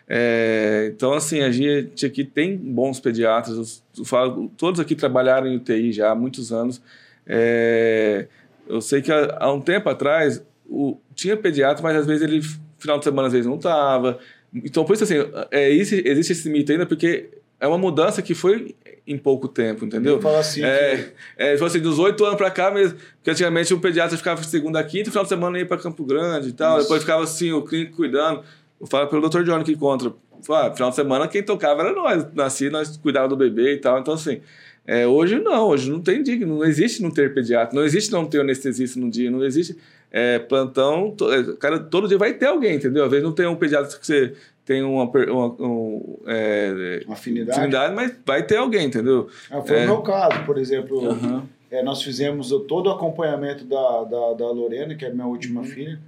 É, então, assim, a gente aqui tem bons pediatras. Eu, falo, todos aqui trabalharam em UTI já há muitos anos. É, eu sei que há, há um tempo atrás o, tinha pediatra, mas às vezes ele, final de semana, às vezes não estava. Então, por isso, assim, é, esse- existe esse mito ainda, porque é uma mudança que foi em pouco tempo, entendeu? Fala assim. É, é, tipo assim, dos oito anos pra cá mesmo. Porque antigamente o pediatra ficava segunda a quinta, final de semana ia pra Campo Grande e tal. Isso. Depois ficava assim, o clínico cuidando. Eu falo pelo Dr. Johnny que encontra. Ah, final de semana quem tocava era nós. Nasci, nós cuidávamos do bebê e tal. Então, assim, é, hoje não, hoje não tem dia, não existe não ter pediatra, não existe não ter anestesista no dia, não existe é, plantão. to- é, cara, todo dia vai ter alguém, entendeu? Às vezes não tem um pediatra que você tem uma, uma- um, é, afinidade. afinidade, mas vai ter alguém, entendeu? Ah, foi É. o meu caso, por exemplo. Aham. É, nós fizemos todo o acompanhamento da, da, da Lorena, que é minha última filha,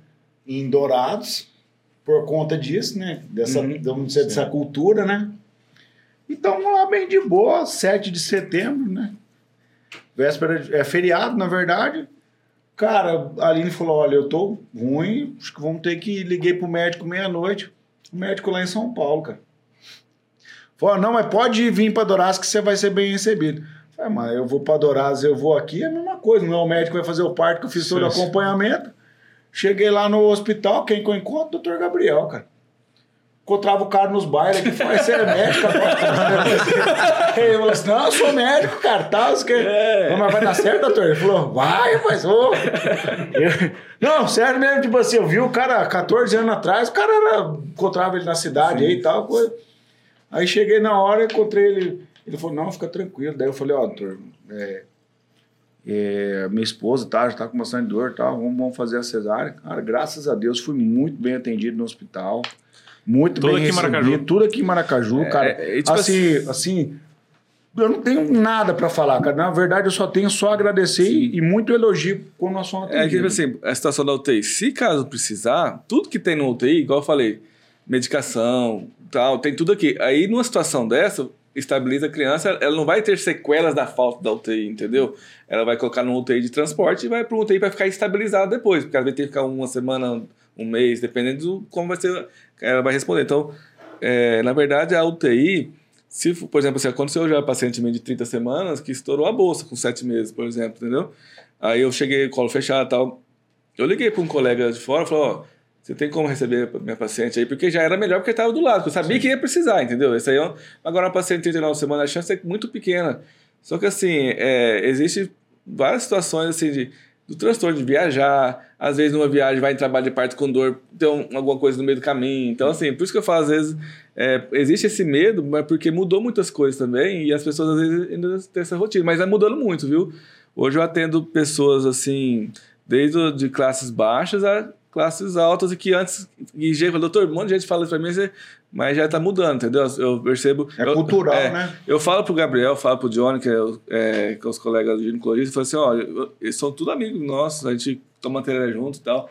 em Dourados, por conta disso, né? Dessa, Uhum. vamos dizer, dessa cultura, né? Então, lá bem de boa, 7 de setembro, né? Véspera, de- é feriado, na verdade. Cara, a Aline falou: olha, eu tô ruim, acho que vamos ter que. Liguei pro médico meia-noite. O médico lá em São Paulo, cara. Falou: não, mas pode vir pra Dourados que você vai ser bem recebido. Falei, mas eu vou pra Dourados, eu vou aqui, é a mesma coisa. Não é o médico que vai fazer o parto, que eu fiz todo o acompanhamento. Cheguei lá no hospital, quem que eu encontro? Doutor Gabriel, cara. Encontrava o cara nos bailes aqui, falei, você é médico? Ele falou assim, não, eu sou médico, cara, tal, você quer... mas vai dar certo, doutor? Ele falou, vai, rapaz, ô. Eu- Não, sério mesmo, tipo assim, eu vi o cara 14 anos atrás, o cara era, encontrava ele na cidade aí e tal, coisa. Aí cheguei na hora, encontrei ele, ele falou, não, fica tranquilo. Daí eu falei, ó, doutor, é, é, minha esposa tá, já tá com bastante dor e tal, vamos, vamos fazer a cesárea. Cara, graças a Deus, fui muito bem atendido no hospital. Muito Tudo bem aqui recebido, Maracaju. Tudo aqui em Maracaju, cara. é, tipo assim, assim, eu não tenho nada pra falar, cara. Na verdade, eu só tenho só a agradecer e, e muito elogio quando nós somos É que, tipo atendidos. assim, a situação da UTI, se caso precisar, tudo que tem no UTI, igual eu falei, medicação, tal, tem tudo aqui. Aí, numa situação dessa, estabiliza a criança, ela não vai ter sequelas da falta da UTI, entendeu? Ela vai colocar no UTI de transporte e vai para UTI para ficar estabilizada depois, porque ela vai ter que ficar uma semana, um mês, dependendo do como vai ser, ela vai responder. Então, é, na verdade, a UTI, se, por exemplo, se aconteceu já paciente minha de 30 semanas que estourou a bolsa com 7 meses, por exemplo, entendeu? Aí eu cheguei, colo fechado e tal. Eu liguei para um colega de fora e falei, ó, você tem como receber minha paciente aí? Porque já era melhor porque estava do lado, porque eu sabia que ia precisar, entendeu? Esse aí é um- Agora, uma paciente de 39 semanas, a chance é muito pequena. Só que, assim, é, existe várias situações, assim, de, do transtorno de viajar. Às vezes, numa viagem, vai em trabalho de parto com dor, tem um- alguma coisa no meio do caminho. Então, assim, por isso que eu falo, às vezes, é, existe esse medo, mas porque mudou muitas coisas também e as pessoas, às vezes, ainda têm essa rotina. Mas é mudando muito, viu? Hoje eu atendo pessoas, assim, desde de classes baixas a classes altas e que antes, e gente doutor, um monte de gente fala isso pra mim, você- mas já tá mudando, entendeu? Eu percebo. É eu- cultural, é, né? Eu falo pro Gabriel, falo pro Johnny, que é, é, que é os colegas do ginecologistas, eu falo assim, olha, eles são tudo amigos nossos, a gente toma matéria junto e tal.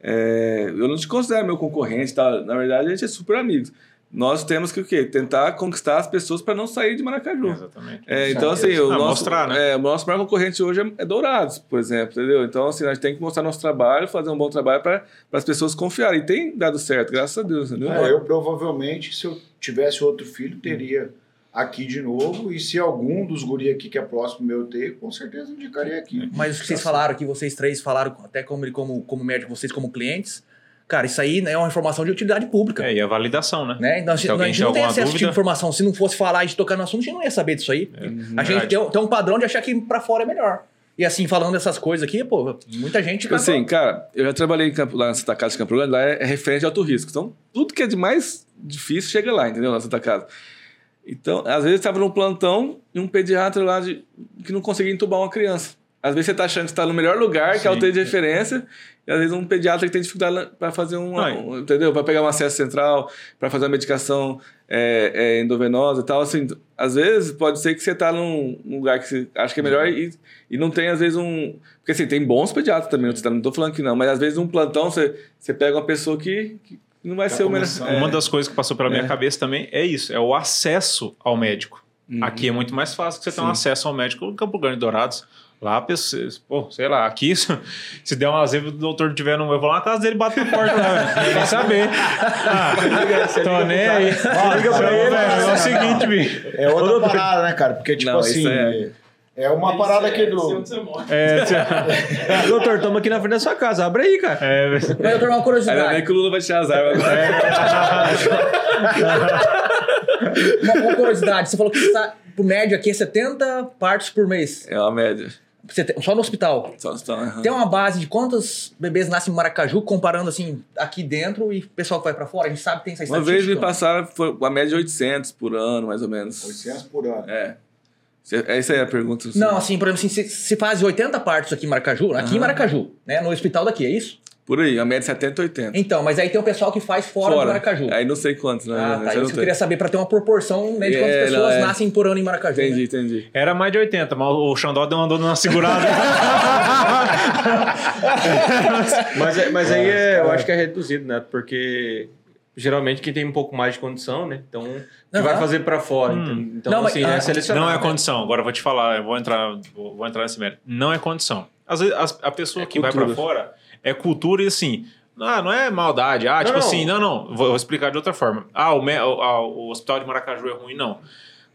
É, eu não te considero meu concorrente, tá? na verdade a gente é super amigos. Nós temos que o quê? Tentar conquistar as pessoas para não sair de Maracaju. Exatamente. É, então, assim, o Ah, nosso, mostrar, né? é, o nosso maior concorrente hoje é, é Dourados, por exemplo, entendeu? Então, assim, a gente tem que mostrar nosso trabalho, fazer um bom trabalho para as pessoas confiarem. E tem dado certo, graças a Deus, entendeu? É, eu provavelmente, se eu tivesse outro filho, teria aqui de novo. E se algum dos guri aqui que é próximo meu ter, com certeza indicaria aqui. Mas o que vocês falaram aqui, vocês três falaram, até como, como, como médico, vocês como clientes, cara, isso aí né, é uma informação de utilidade pública. É, e a validação, né? Né? Então, a Se gente, a gente tem não tem acesso a esse tipo de dúvida- informação. Se não fosse falar e tocar no assunto, a gente não ia saber disso aí. a gente tem, tem um padrão de achar que pra fora é melhor. E assim, falando essas coisas aqui, pô, muita gente. Tipo assim, cara, eu já trabalhei em Campo, lá na Santa Casa de Campo Grande, lá é, é referente a alto risco. Então, tudo que é de mais difícil chega lá, entendeu? Na Santa Casa. Então, às vezes estava num plantão e um pediatra lá de, que não conseguia entubar uma criança. Às vezes você está achando que está no melhor lugar, que é o Sim. UTI de referência, e às vezes um pediatra que tem dificuldade para fazer um, um- entendeu? Para pegar um acesso central, para fazer uma medicação é, é, endovenosa e tal. Assim, às vezes pode ser que você está num num lugar que você acha que é melhor e, e não tem, às vezes, um. Porque assim, tem bons pediatras também, não estou falando que não, mas às vezes um plantão você, você pega uma pessoa que, que não vai Tá ser o melhor. começando. É. Uma das coisas que passou pela minha É. cabeça também é isso, é o acesso ao médico. Uhum. Aqui é muito mais fácil que você ter um acesso ao médico em Campo Grande Dourados. Lá, pô, sei lá, aqui, se, [LAUGHS] se der um azevro do doutor tiver no. Eu vou lá na casa dele e bato na porta lá, velho. Não quer saber. Ah, [LAUGHS] tô nem aí. Liga pra Ô, ele, velho, é o seguinte, bicho. É outra doutor. parada, né, cara? Porque, tipo Não, assim. isso É... é- uma parada aqui do. É, se- [LAUGHS] Doutor, tamo aqui na frente da sua casa. Abre aí, cara. é, Mas eu tenho uma Ainda bem curiosidade. que o Lula vai tirar as armas agora. Uma, uma curiosidade. Você falou que tá, por média aqui é 70 partos por mês. É uma média. Você tem- só no hospital. Só, só, aham. Tem uma base de quantos bebês nascem em Maracaju, comparando assim, aqui dentro e o pessoal que vai pra fora? A gente sabe que tem essa Uma vez me estatística? passaram foi a média de 800 por ano, mais ou menos. 800 por ano. É. Cê- Essa aí é a pergunta. assim. Não, assim, por exemplo, assim, se, se faz 80 partos aqui em Maracaju, aqui em Aham. Maracaju, né? No hospital daqui, é isso? Por aí, a média de 70, 80. Então, mas aí tem o pessoal que faz fora, de Maracaju. Aí não sei quantos, né? Ah, tá. Isso não que eu queria saber pra ter uma proporção né, de quantas É, pessoas não, é. nascem por ano em Maracaju. né? Entendi, entendi. Era mais de 80, mas o Xandó deu andou numa segurada. [LAUGHS] Mas, é- mas aí é, eu acho que é reduzido, né? Porque geralmente quem tem um pouco mais de condição, né? Então, que Aham. vai fazer pra fora. Hum. Então, Não, mas- assim, ah, é selecionado. Não é né? condição. Agora eu vou te falar, eu vou entrar, vou, vou entrar nesse mérito. Não é condição. Às vezes as- a pessoa É que vai cultura. pra fora é cultura e assim. Ah, não é maldade. Ah, Não, tipo não. assim, não, não. Vou, vou explicar de outra forma. Ah, o, me- o- ah, o hospital de Maracaju é ruim, não.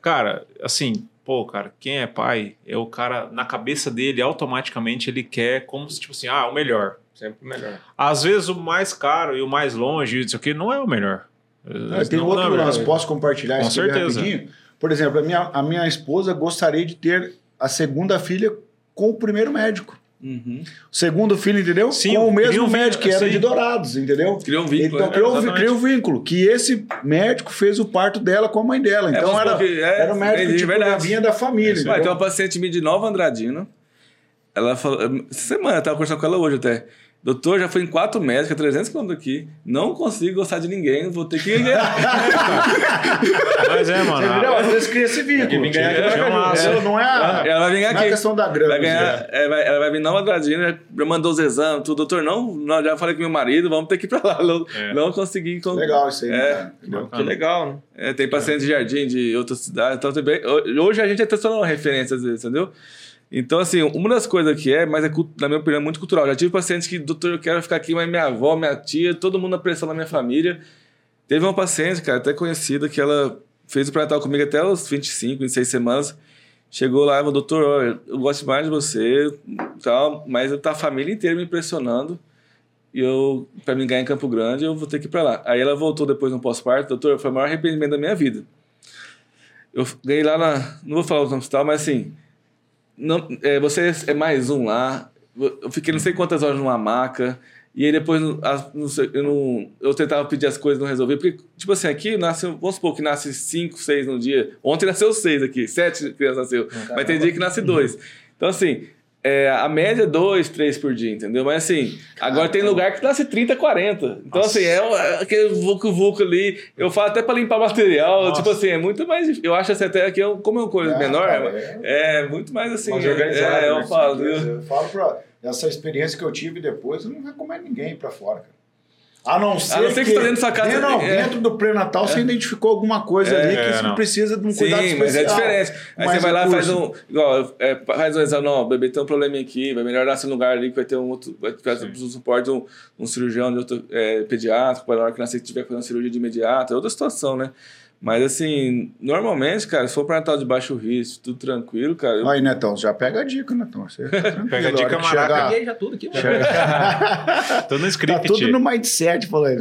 Cara, assim, pô, cara, quem é pai é o cara, na cabeça dele, automaticamente ele quer como se, tipo assim, ah, o melhor. Sempre melhor. Às vezes o mais caro e o mais longe, isso aqui, não é o melhor. Ah, tem Não- outro não é o lance, posso compartilhar Com isso certeza. rapidinho? Por exemplo, a minha, a minha esposa gostaria de ter a segunda filha com o primeiro médico. Uhum. O segundo filho, entendeu? Sim, com o mesmo um médico que era de. Dourados, entendeu? Criou um vínculo. Então né? criou, exatamente. criou um vínculo, que esse médico fez o parto dela com a mãe dela. É, Então vamos era, que- é, era o médico entendi, tipo, verdade. vinha da família. Ué, tem uma paciente minha de Nova Andradina. Ela falou. Essa semana, eu tava conversando com ela hoje até. Doutor, já fui em quatro médicos, 300 quilômetros aqui. Não consigo gostar de ninguém, vou ter que. [LAUGHS] Mas é, Você mano. entendeu? Às vezes cria esse vínculo. vem ganhar aqui Tinha massa. É, não é a, ela vai vir não é aqui. a questão da grana. Vai ganhar, Zé. é, vai- ela vai vir na Andradina, já mandou os exames, tudo. Doutor, não, não, já falei com meu marido, vamos ter que ir pra lá. Não, É. não consegui. com- Legal isso aí. É. né? Que legal, né? É, tem paciente de jardim de outras cidades. Então, também, hoje a gente até só uma referência às vezes, entendeu? Então, assim, uma das coisas que é, mas é, na minha opinião, muito cultural. Já tive pacientes que, doutor, eu quero ficar aqui, mas minha avó, minha tia, todo mundo na pressão na minha família. Teve uma paciente, cara, até conhecida, que ela fez o pré-natal comigo até os 25, 26 semanas. Chegou lá e falou, doutor, eu gosto mais de você, tal, mas tá a família inteira me pressionando. E eu, pra me ganhar em Campo Grande, eu vou ter que ir pra lá. Aí ela voltou depois no pós-parto, doutor, foi o maior arrependimento da minha vida. Eu ganhei lá na. Não vou falar o hospital, mas assim. Não, é, você é mais um lá. Eu fiquei não sei quantas horas numa maca. E aí depois as- não sei, eu, não, eu tentava pedir as coisas não resolvi. Porque, tipo assim, aqui nasce, vamos supor que nasce cinco, seis no dia. Ontem nasceu seis aqui, sete crianças nasceu. Mas tem dia que nasce dois. Então, assim, é, a média é dois, três por dia, entendeu? Mas assim, agora tem lugar que nasce 30, 40. Então, assim, é, é aquele vulco-vulco ali. Eu falo até pra limpar material. Tipo assim, é muito mais. Eu acho assim, até que eu, como é uma coisa É, menor, cara, é, muito mais assim. Mais é, organizado, É, eu né? falo? Eu falo pra essa experiência que eu tive depois, eu não recomendo ninguém pra fora, cara. A não ser, não ser que você tá dentro da sua casa, Não, é. dentro do pré-natal você identificou alguma coisa É, ali que é, você não. precisa de um Sim, cuidado mas especial. é diferente. Aí Mais você vai lá e faz um. Igual, é, faz um exame, não, o bebê tem um probleminha aqui, vai melhorar esse lugar ali, que vai ter um outro. Vai ter um suporte, um, um cirurgião de outro, é, pediátrico, para na hora que nascer tiver que fazer uma cirurgia de imediato, é outra situação, né? Mas assim, normalmente, cara, se for para Natal de baixo risco, tudo tranquilo, cara. eu- Aí, Netão, já pega a dica, Netão. Você tá [LAUGHS] Pega a dica maraca. chegar- Peguei já tudo aqui. mano. [LAUGHS] Tô no Tá script. tudo no mindset, falei.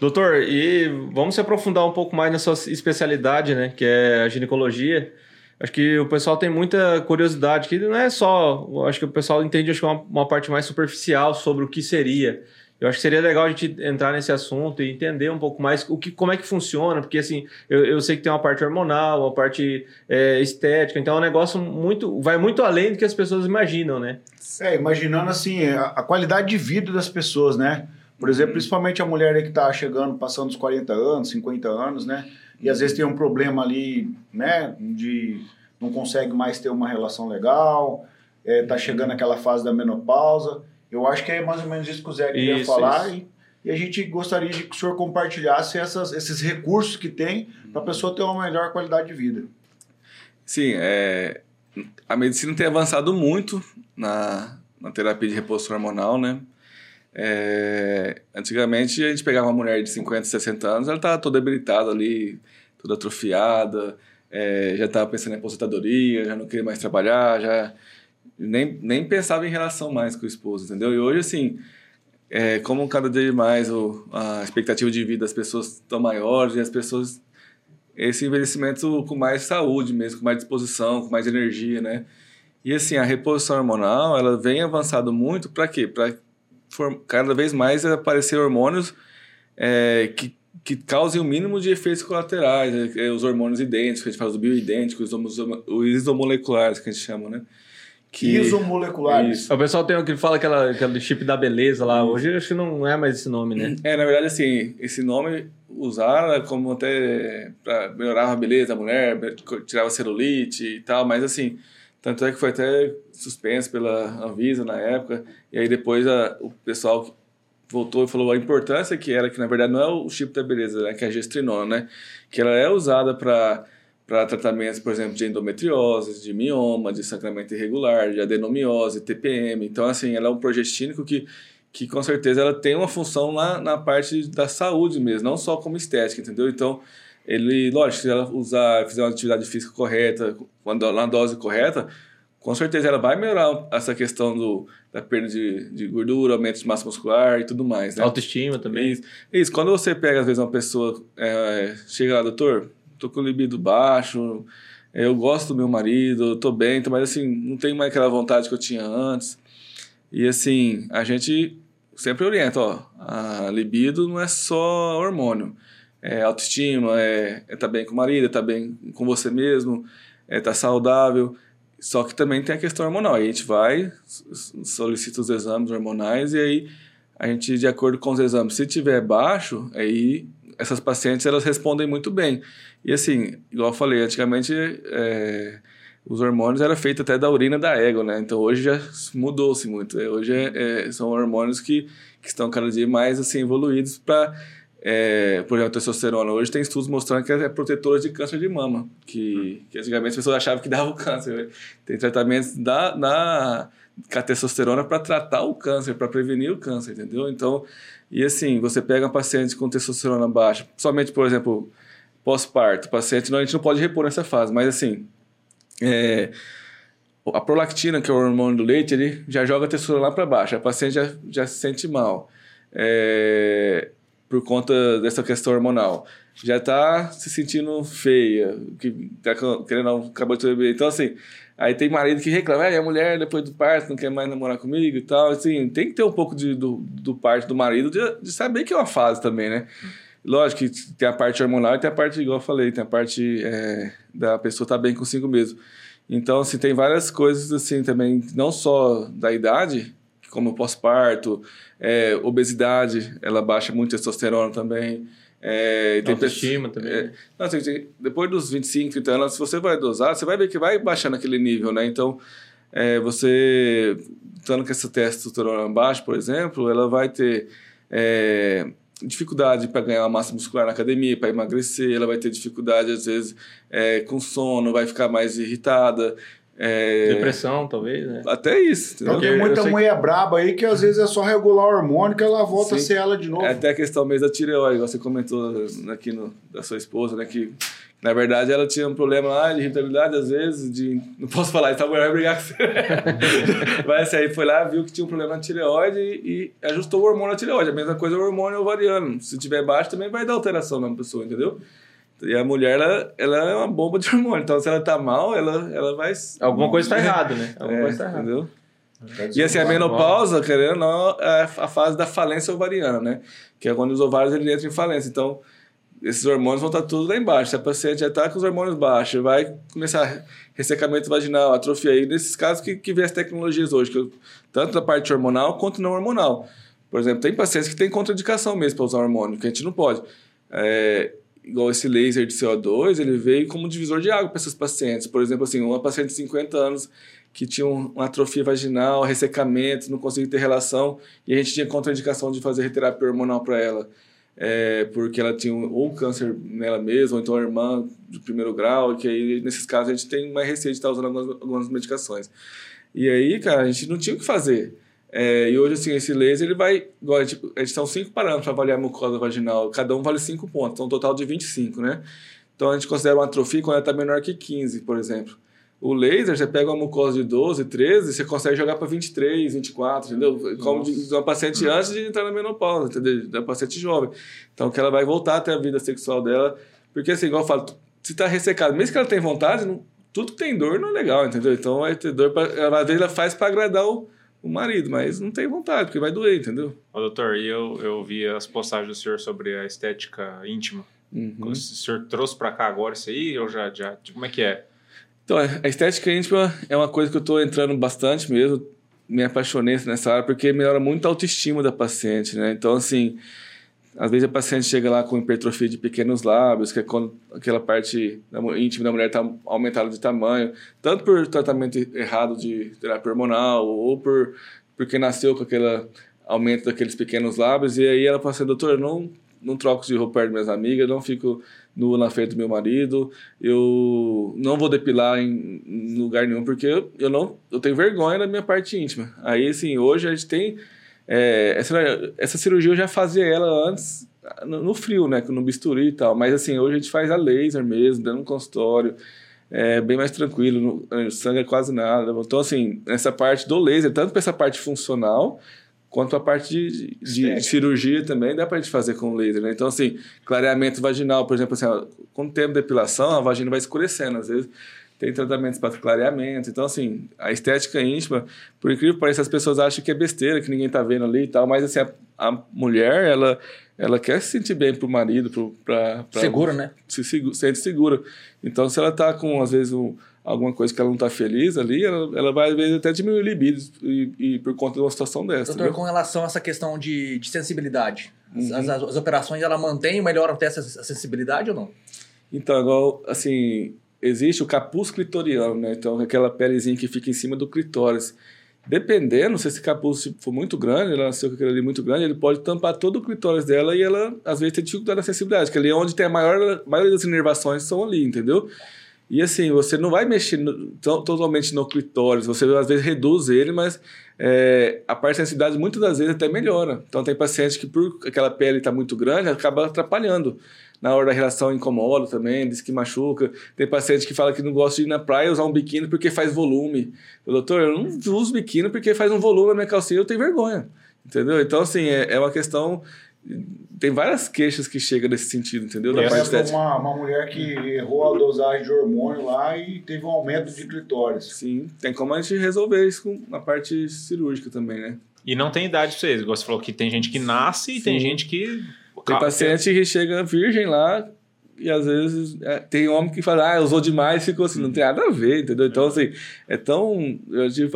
Doutor, e vamos se aprofundar um pouco mais na sua especialidade, né? Que é a ginecologia. Acho que o pessoal tem muita curiosidade, que não é só. Acho que o pessoal entende acho que uma, uma parte mais superficial sobre o que seria. Eu acho que seria legal a gente entrar nesse assunto e entender um pouco mais o que, como é que funciona, porque assim, eu, eu sei que tem uma parte hormonal, uma parte é, estética, então é um negócio muito. vai muito além do que as pessoas imaginam, né? É, imaginando assim, a, a qualidade de vida das pessoas, né? Por exemplo, principalmente a mulher que tá chegando, passando dos 40 anos, 50 anos, né? E às vezes tem um problema ali, né? De não consegue mais ter uma relação legal, é, tá chegando aquela fase da menopausa. Eu acho que é mais ou menos isso que o Zé queria Isso, falar. isso. E, e a gente gostaria de que o senhor compartilhasse essas, esses recursos que tem para a pessoa ter uma melhor qualidade de vida. Sim, é, a medicina tem avançado muito na, na terapia de reposição hormonal, né? É, antigamente a gente pegava uma mulher de 50, 60 anos, ela estava toda debilitada ali, toda atrofiada, é, já estava pensando em aposentadoria, já não queria mais trabalhar, já nem, nem pensava em relação mais com o esposo, entendeu? E hoje, assim, é, como cada dia mais o, a expectativa de vida das pessoas estão maiores e as pessoas esse envelhecimento com mais saúde mesmo, com mais disposição, com mais energia, né? E assim, a reposição hormonal, ela vem avançado muito para quê? Para cada vez mais aparecer hormônios é, que, que causem o mínimo de efeitos colaterais, né? É, os hormônios idênticos, que a gente fala os bioidênticos, os isomoleculares, que a gente chama, né? Que, Isomoleculares. Isso. O pessoal tem o que fala aquela, aquele chip da beleza lá. Hoje acho que não é mais esse nome, né? É, na verdade, assim, esse nome usaram como até para melhorar a beleza da mulher, tirar a celulite e tal, mas assim, tanto é que foi até suspenso pela Anvisa na época, e aí depois a, o pessoal voltou e falou a importância que era, que na verdade não é o chip da beleza, né, que é a gestrinona, né, que ela é usada para para tratamentos, por exemplo, de endometriose, de mioma, de sangramento irregular, de adenomiose, TPM. Então, assim, ela é um progestínico que que com certeza ela tem uma função na, na parte da saúde mesmo, não só como estética, entendeu? Então, ele, lógico, se ela usar, fizer uma atividade física correta, quando na dose correta, com certeza ela vai melhorar essa questão do, da perda de, de gordura, aumento de massa muscular e tudo mais, né? Autoestima também. Isso. Isso. Quando você pega, às vezes, uma pessoa, é, chega lá, doutor, tô com libido baixo, eu gosto do meu marido, eu tô bem, mas assim, não tenho mais aquela vontade que eu tinha antes. E assim, a gente sempre orienta, ó, a libido não é só hormônio. É autoestima, é, é tá bem com o marido, é tá bem com você mesmo, é tá saudável. Só que também tem a questão hormonal. Aí a gente vai, solicita os exames hormonais e aí a gente, de acordo com os exames, se tiver baixo, aí essas pacientes elas respondem muito bem. E assim, igual eu falei, antigamente é, os hormônios eram feitos até da urina da égua, né? Então hoje já mudou-se muito. É, Hoje é- é- são hormônios que, que estão cada dia mais assim evoluídos para, é, por exemplo, a testosterona. Hoje tem estudos mostrando que é protetora de câncer de mama, que, que antigamente as pessoas achavam que dava o câncer. né? Tem tratamentos da, da com a testosterona para tratar o câncer, para prevenir o câncer, entendeu? Então, e assim, você pega um paciente com testosterona baixa, somente, por exemplo, pós-parto, paciente, não, a gente não pode repor nessa fase, mas assim, é, a prolactina, que é o hormônio do leite, ele já joga a testosterona lá para baixo, a paciente já, já se sente mal, é, por conta dessa questão hormonal. Já está se sentindo feia, que tá querendo acabou de bebê. Então, assim, aí tem marido que reclama, ah, a mulher depois do parto não quer mais namorar comigo e tal. Assim, tem que ter um pouco de, do, do parte do marido de, de saber que é uma fase também, né? Lógico que tem a parte hormonal e tem a parte, igual eu falei, tem a parte é, da pessoa estar bem consigo mesmo. Então, assim, tem várias coisas, assim, também, não só da idade, como o pós-parto, é, obesidade, ela baixa muito testosterona também. É, tem Autoestima também. é, não, assim, depois dos 25, 30 anos, se você vai dosar, você vai ver que vai baixando aquele nível, né? Então, é, você, estando com essa testosterona baixa, por exemplo, ela vai ter é, dificuldade para ganhar massa muscular na academia, para emagrecer, ela vai ter dificuldade, às vezes, é, com sono, vai ficar mais irritada. é, Depressão, talvez, né? Até isso, entendeu? Então tem muita sei que- mulher braba aí que às vezes é só regular o hormônio que ela volta a Sim. ser ela de novo. É até a questão mesmo da tireoide, igual você comentou aqui no, da sua esposa, né? Que na verdade ela tinha um problema lá de irritabilidade, às vezes, de. Não posso falar, então a mulher vai brigar com você. [LAUGHS] Mas assim, aí foi lá, viu que tinha um problema na tireoide e, e ajustou o hormônio na tireoide. A mesma coisa é o hormônio ovariano. Se tiver baixo, também vai dar alteração na pessoa, entendeu? E a mulher, ela, ela é uma bomba de hormônio. Então, se ela tá mal, ela, ela vai. Alguma coisa tá errada, né? [LAUGHS] Alguma É, coisa tá errada. entendeu? E assim, a menopausa, querendo ou não, é a fase da falência ovariana, né? Que é quando os ovários ele entram em falência. Então, esses hormônios vão estar tudo lá embaixo. Se a paciente já está com os hormônios baixos, vai começar ressecamento vaginal, atrofia aí, nesses casos que, que vê as tecnologias hoje, eu- tanto da parte hormonal quanto não hormonal. Por exemplo, tem pacientes que têm contraindicação mesmo para usar hormônio, que a gente não pode. É, igual esse laser de CO2, ele veio como divisor de água para essas pacientes. Por exemplo, assim, uma paciente de 50 anos que tinha um- uma atrofia vaginal, ressecamento, não conseguia ter relação, e a gente tinha contraindicação de fazer terapia hormonal para ela, é, porque ela tinha ou câncer nela mesma, ou então a irmã de primeiro grau, que aí, nesses casos, a gente tem mais receio de estar usando algumas, algumas medicações. E aí, cara, a gente não tinha o que fazer. É, e hoje, assim, esse laser, ele vai... Igual, a gente, a gente são cinco parâmetros para avaliar a mucosa vaginal. Cada um vale cinco pontos. Então, um total de 25, né? Então, a gente considera uma atrofia quando ela está menor que 15, por exemplo. O laser, você pega uma mucosa de 12, 13, você consegue jogar para 23, 24, entendeu? Como de, de uma paciente antes de entrar na menopausa, entendeu? Da paciente jovem. Então, que ela vai voltar até a vida sexual dela. Porque, assim, igual eu falo, se está ressecado, mesmo que ela tenha vontade, não- tudo que tem dor não é legal, entendeu? Então, vai ter dor, pra, às vezes ela faz para agradar o, o marido, mas não tem vontade, porque vai doer, entendeu? Ô, doutor, e eu, eu vi as postagens do senhor sobre a estética íntima. Uhum. O senhor trouxe pra cá agora isso aí? Ou já, já como é que é? Então, a estética íntima é uma coisa que eu estou entrando bastante mesmo. Me apaixonei nessa área porque melhora muito a autoestima da paciente, né? Então, assim, às vezes a paciente chega lá com hipertrofia de pequenos lábios, que é quando aquela parte íntima da mulher está aumentada de tamanho, tanto por tratamento errado de terapia hormonal ou por porque nasceu com aquele aumento daqueles pequenos lábios e aí ela fala assim, doutor, não não troco de roupa das minhas amigas, não fico nua na frente do meu marido, eu não vou depilar em, em lugar nenhum porque eu, eu não eu tenho vergonha da minha parte íntima. Aí assim, hoje a gente tem é, essa, essa cirurgia eu já fazia ela antes no, no frio, né, no bisturi e tal, mas assim, hoje a gente faz a laser mesmo, dentro do consultório, é bem mais tranquilo, no, sangue é quase nada. Então assim, essa parte do laser, tanto para essa parte funcional quanto a parte de, de, de cirurgia também dá pra gente fazer com laser, né? Então, assim, clareamento vaginal, por exemplo, assim, ó, com o tempo de depilação, a vagina vai escurecendo, às vezes tem tratamentos para clareamento. Então, assim, a estética íntima, por incrível que pareça, as pessoas acham que é besteira, que ninguém tá vendo ali e tal, mas, assim, a, a mulher, ela, ela quer se sentir bem pro marido, pro, pra, pra, Segura, né? se segu- sente segura. Então, se ela tá com, às vezes, um, alguma coisa que ela não está feliz ali, ela, ela vai às vezes até diminuir o libido e, e por conta de uma situação dessa. Doutor, entendeu? com relação a essa questão de, de sensibilidade, as, Uhum. as- as operações ela mantém ou melhoram até essa essa sensibilidade ou não? Então, igual, assim, existe o capuz clitoriano, né? Então, aquela pelezinha que fica em cima do clitóris. Dependendo, se esse capuz for muito grande, ela nasceu com aquele ali muito grande, ele pode tampar todo o clitóris dela e ela, às vezes, tem dificuldade na sensibilidade, que ali é onde tem a maior, a maioria das inervações são ali, entendeu? E assim, você não vai mexer no- to- totalmente no clitóris, você às vezes reduz ele, mas é, a parte da sensibilidade muitas das vezes até melhora. Então tem paciente que por aquela pele estar muito grande, acaba atrapalhando. Na hora da relação incomoda também, diz que machuca. Tem paciente que fala que não gosta de ir na praia usar um biquíni porque faz volume. Eu, doutor, eu não uso biquíni porque faz um volume na minha calcinha, eu tenho vergonha. Entendeu? Então, assim, é, é uma questão. Tem várias queixas que chegam nesse sentido, entendeu? Da parte estética. uma, uma mulher que errou a dosagem de hormônio lá e teve um aumento de clitóris. Sim, tem como a gente resolver isso com a parte cirúrgica também, né? E não tem idade pra vocês. Igual você falou que tem gente que nasce e tem Sim. gente que. Tem paciente que chega virgem lá e às vezes é, tem homem que fala, ah, usou demais e ficou assim. Não tem nada a ver, entendeu? Então, assim, é tão. Eu tive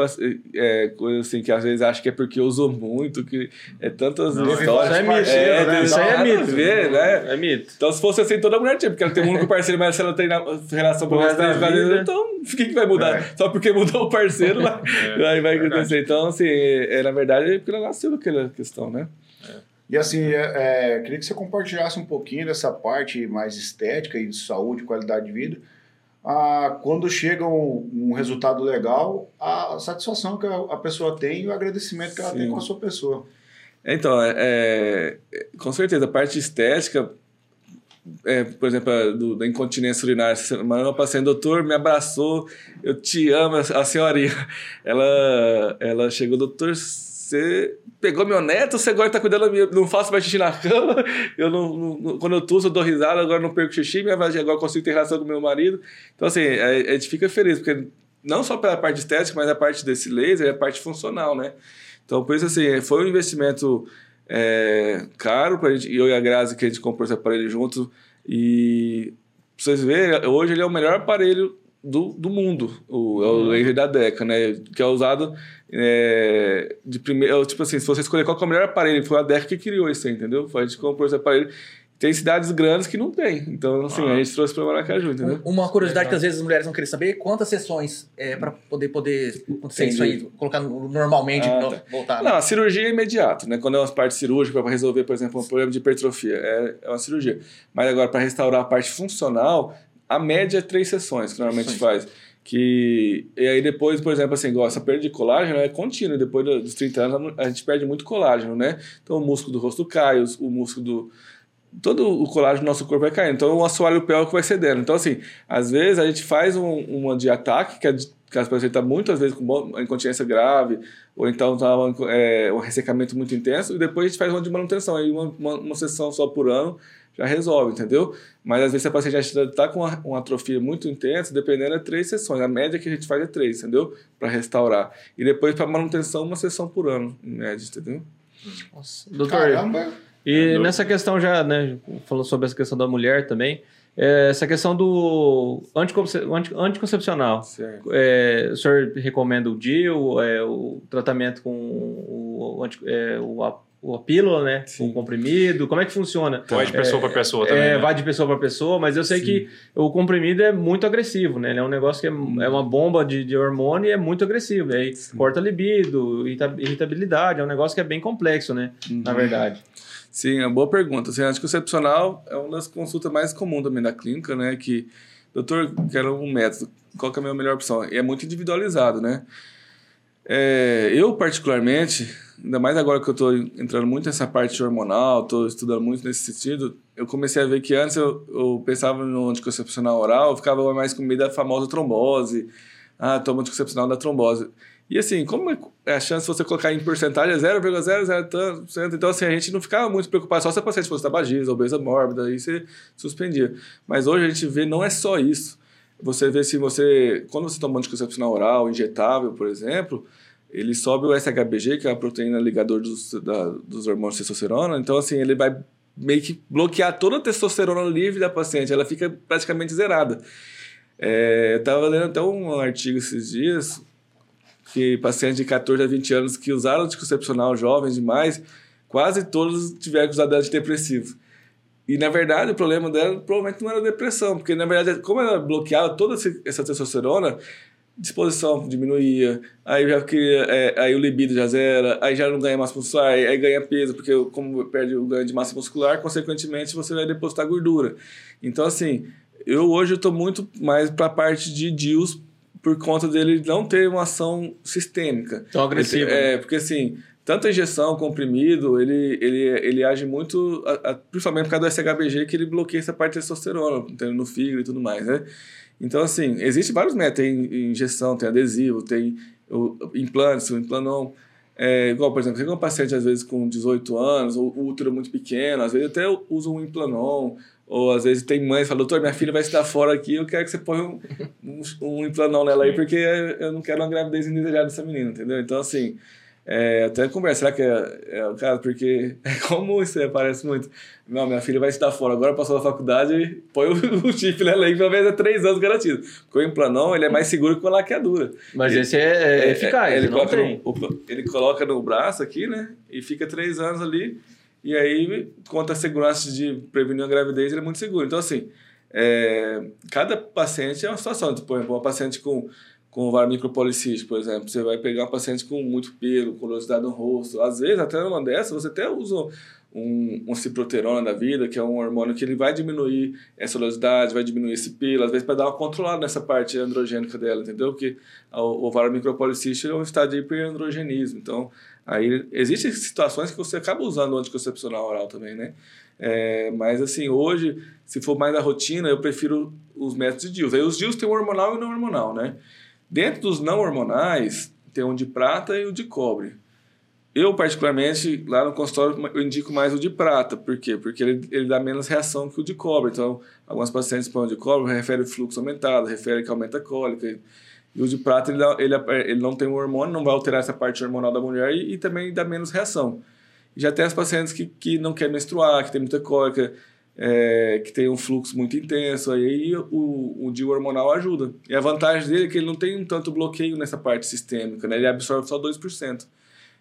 é, coisa assim que às vezes acho que é porque usou muito, que é tantas Não, histórias. isso é mito, é, né? Isso aí é mito. ver, né? É mito. Então, se fosse assim, toda mulher tinha, porque ela tem um único parceiro, mas se ela tem relação com o resto da vida, vida. então o que, que vai mudar? É. Só porque mudou o parceiro, [LAUGHS] vai, aí vai verdade. acontecer. Então, assim, é, na verdade, é porque ela nasceu com aquela questão, né? E assim, é, é, queria que você compartilhasse um pouquinho dessa parte mais estética e de saúde, qualidade de vida. Ah, quando chega um, um resultado legal, a satisfação que a, a pessoa tem e o agradecimento que ela Sim. tem com a sua pessoa. Então, é, é, com certeza, a parte estética, é, por exemplo, do, da incontinência urinária, semana uma paciente, doutor, me abraçou, eu te amo, a senhorinha. Ela, ela chegou, doutor, você pegou meu neto, você agora tá cuidando da minha, não faço mais xixi na cama, [LAUGHS] eu não, não- quando eu tuço eu dou risada, agora não perco xixi, minha vagina agora consigo ter relação com meu marido. Então, assim, a, a gente fica feliz, porque não só pela parte estética, mas a parte desse laser é a parte funcional, né? Então, por isso, assim, foi um investimento é, caro pra gente, eu e a Grazi, que a gente comprou esse aparelho junto, e pra vocês verem, hoje ele é o melhor aparelho do, do mundo, o, é o laser da DECA, né? Que é usado é, de primeiro, tipo assim, se você escolher qual que é o melhor aparelho, foi a DECA que criou isso aí, entendeu? Foi a gente que comprou esse aparelho. Tem cidades grandes que não tem, então, assim, a gente trouxe pra Maracaju, entendeu? Um- Uma curiosidade que às vezes as mulheres vão querer saber, quantas sessões é, para poder, poder acontecer isso aí, colocar no- normalmente, Ah, não- tá. voltar. né? Não, a cirurgia é imediato, né? Quando é uma parte cirúrgica para resolver, por exemplo, um problema de hipertrofia, é, é uma cirurgia. Mas agora, para restaurar a parte funcional, a média é três sessões que normalmente Sessões. faz. Que, e aí depois, por exemplo, assim, essa perda de colágeno é contínua. Depois do- dos 30 anos, a gente perde muito colágeno, né? Então o músculo do rosto cai, o músculo do... Todo o colágeno do nosso corpo vai caindo. Então o assoalho pélvico vai cedendo. Então, assim, às vezes a gente faz um, uma de ataque, que é que as pessoas estão muitas vezes com incontinência grave, ou então tá um, é, um ressecamento muito intenso, e depois a gente faz uma de manutenção. Aí uma, uma, uma sessão só por ano já resolve, entendeu? Mas às vezes se a paciente já está com uma, uma atrofia muito intensa, dependendo é três sessões. A média que a gente faz é três, entendeu? Para restaurar. E depois para manutenção, uma sessão por ano, em média, entendeu? Nossa. Doutor, Caramba! e nessa questão já, né, falando sobre essa questão da mulher também, é, essa questão do anticonce- anti- anticoncepcional. Certo. É, o senhor recomenda o DIU, é, o tratamento com o, o, anti- é, o, a, pílula, né? Sim. O comprimido, como é que funciona? Vai de pessoa pra pessoa também. É, né? vai de pessoa para pessoa, mas eu sei Sim. que o comprimido é muito agressivo, né? Ele é um negócio que é, é uma bomba de, de hormônio e é muito agressivo. Aí corta libido, irrita- irritabilidade, é um negócio que é bem complexo, né? Na verdade. Sim, é uma boa pergunta. Assim, anticoncepcional é uma das consultas mais comuns também da clínica, né? Que, doutor, quero um método, qual que é a minha melhor opção? E é muito individualizado, né? É, eu, particularmente, ainda mais agora que eu estou entrando muito nessa parte hormonal, estou estudando muito nesse sentido, eu comecei a ver que antes eu, eu pensava no anticoncepcional oral, eu ficava mais com medo da famosa trombose. Ah, toma anticoncepcional da trombose. E assim, como é a chance de você colocar em porcentagem é 0,00%? Então, assim, a gente não ficava muito preocupado só se a paciente fosse tabagista, obesa mórbida, aí você suspendia. Mas hoje a gente vê, não é só isso. Você vê se você, quando você toma anticoncepcional oral, injetável, por exemplo, ele sobe o SHBG, que é a proteína ligador dos, da, dos hormônios de testosterona. Então, assim, ele vai meio que bloquear toda a testosterona livre da paciente. Ela fica praticamente zerada. É, eu estava lendo até um artigo esses dias que pacientes de 14 a 20 anos que usaram anticoncepcional jovens demais, quase todos tiveram que usar antidepressivo. E, na verdade, o problema dela provavelmente não era depressão, porque, na verdade, como ela bloqueava toda essa testosterona, disposição diminuía, aí já queria, é, aí o libido já zera, aí já não ganha massa muscular, aí, aí ganha peso, porque como perde o ganho de massa muscular, consequentemente você vai depositar gordura. Então, assim, eu hoje estou muito mais para a parte de DIUs por conta dele não ter uma ação sistêmica. Tão agressiva. É, porque assim, tanto a injeção, comprimido, ele, ele, ele age muito, a, a, principalmente por causa do SHBG, que ele bloqueia essa parte de testosterona, no fígado e tudo mais, né? Então, assim, existe vários métodos. Tem injeção, tem adesivo, tem o, implantes, o implanon. É, igual, por exemplo, tem um paciente, às vezes, com 18 anos, ou útero muito pequeno, às vezes até usa um implanon, ou às vezes tem mães que falam, doutor, minha filha vai estar fora aqui, eu quero que você ponha um, um, um implanão nela aí, porque eu não quero uma gravidez indesejada dessa menina, entendeu? Então, assim, é, até conversa, será que é, é o caso? Porque [LAUGHS] é comum isso, aparece muito. Não, minha filha vai estar fora, agora passou da faculdade, põe o, [LAUGHS] o chip nela aí, pelo menos é três anos garantido. Porque o implanon, ele é mais seguro que a laqueadura. Mas esse é, é eficaz, ele, coloca no, ele coloca no braço aqui, né, e fica três anos ali, e aí, quanto à segurança de prevenir a gravidez, ele é muito seguro. Então, assim, é, cada paciente é uma situação. Tipo, por exemplo, uma paciente com, com ovário micropolicístico, por exemplo, você vai pegar uma paciente com muito pelo, colosidade no rosto. Às vezes, até numa dessas, você até usa um, um ciproterona da vida, que é um hormônio que ele vai diminuir essa oleosidade, vai diminuir esse pelo, às vezes para dar uma controlada nessa parte androgênica dela, entendeu? Que o ovário micropolicístico é um estado de hiperandrogenismo. Então, Aí existem situações que você acaba usando o anticoncepcional oral também, né? É, mas assim, hoje, se for mais da rotina, eu prefiro os métodos de DIUs. Aí os DIUs tem o hormonal e não hormonal, né? Dentro dos não hormonais, tem o de prata e o de cobre. Eu, particularmente, lá no consultório, eu indico mais o de prata. Por quê? Porque ele, ele dá menos reação que o de cobre. Então, algumas pacientes põem o de cobre, refere fluxo aumentado, refere que aumenta a cólica. E o de prata, ele, ele, ele não tem um hormônio, não vai alterar essa parte hormonal da mulher e, e também dá menos reação. Já tem as pacientes que, que não querem menstruar, que tem muita cólica, é, que tem um fluxo muito intenso, aí o, o DIU hormonal ajuda. E a vantagem dele é que ele não tem tanto bloqueio nessa parte sistêmica, né? ele absorve só 2%.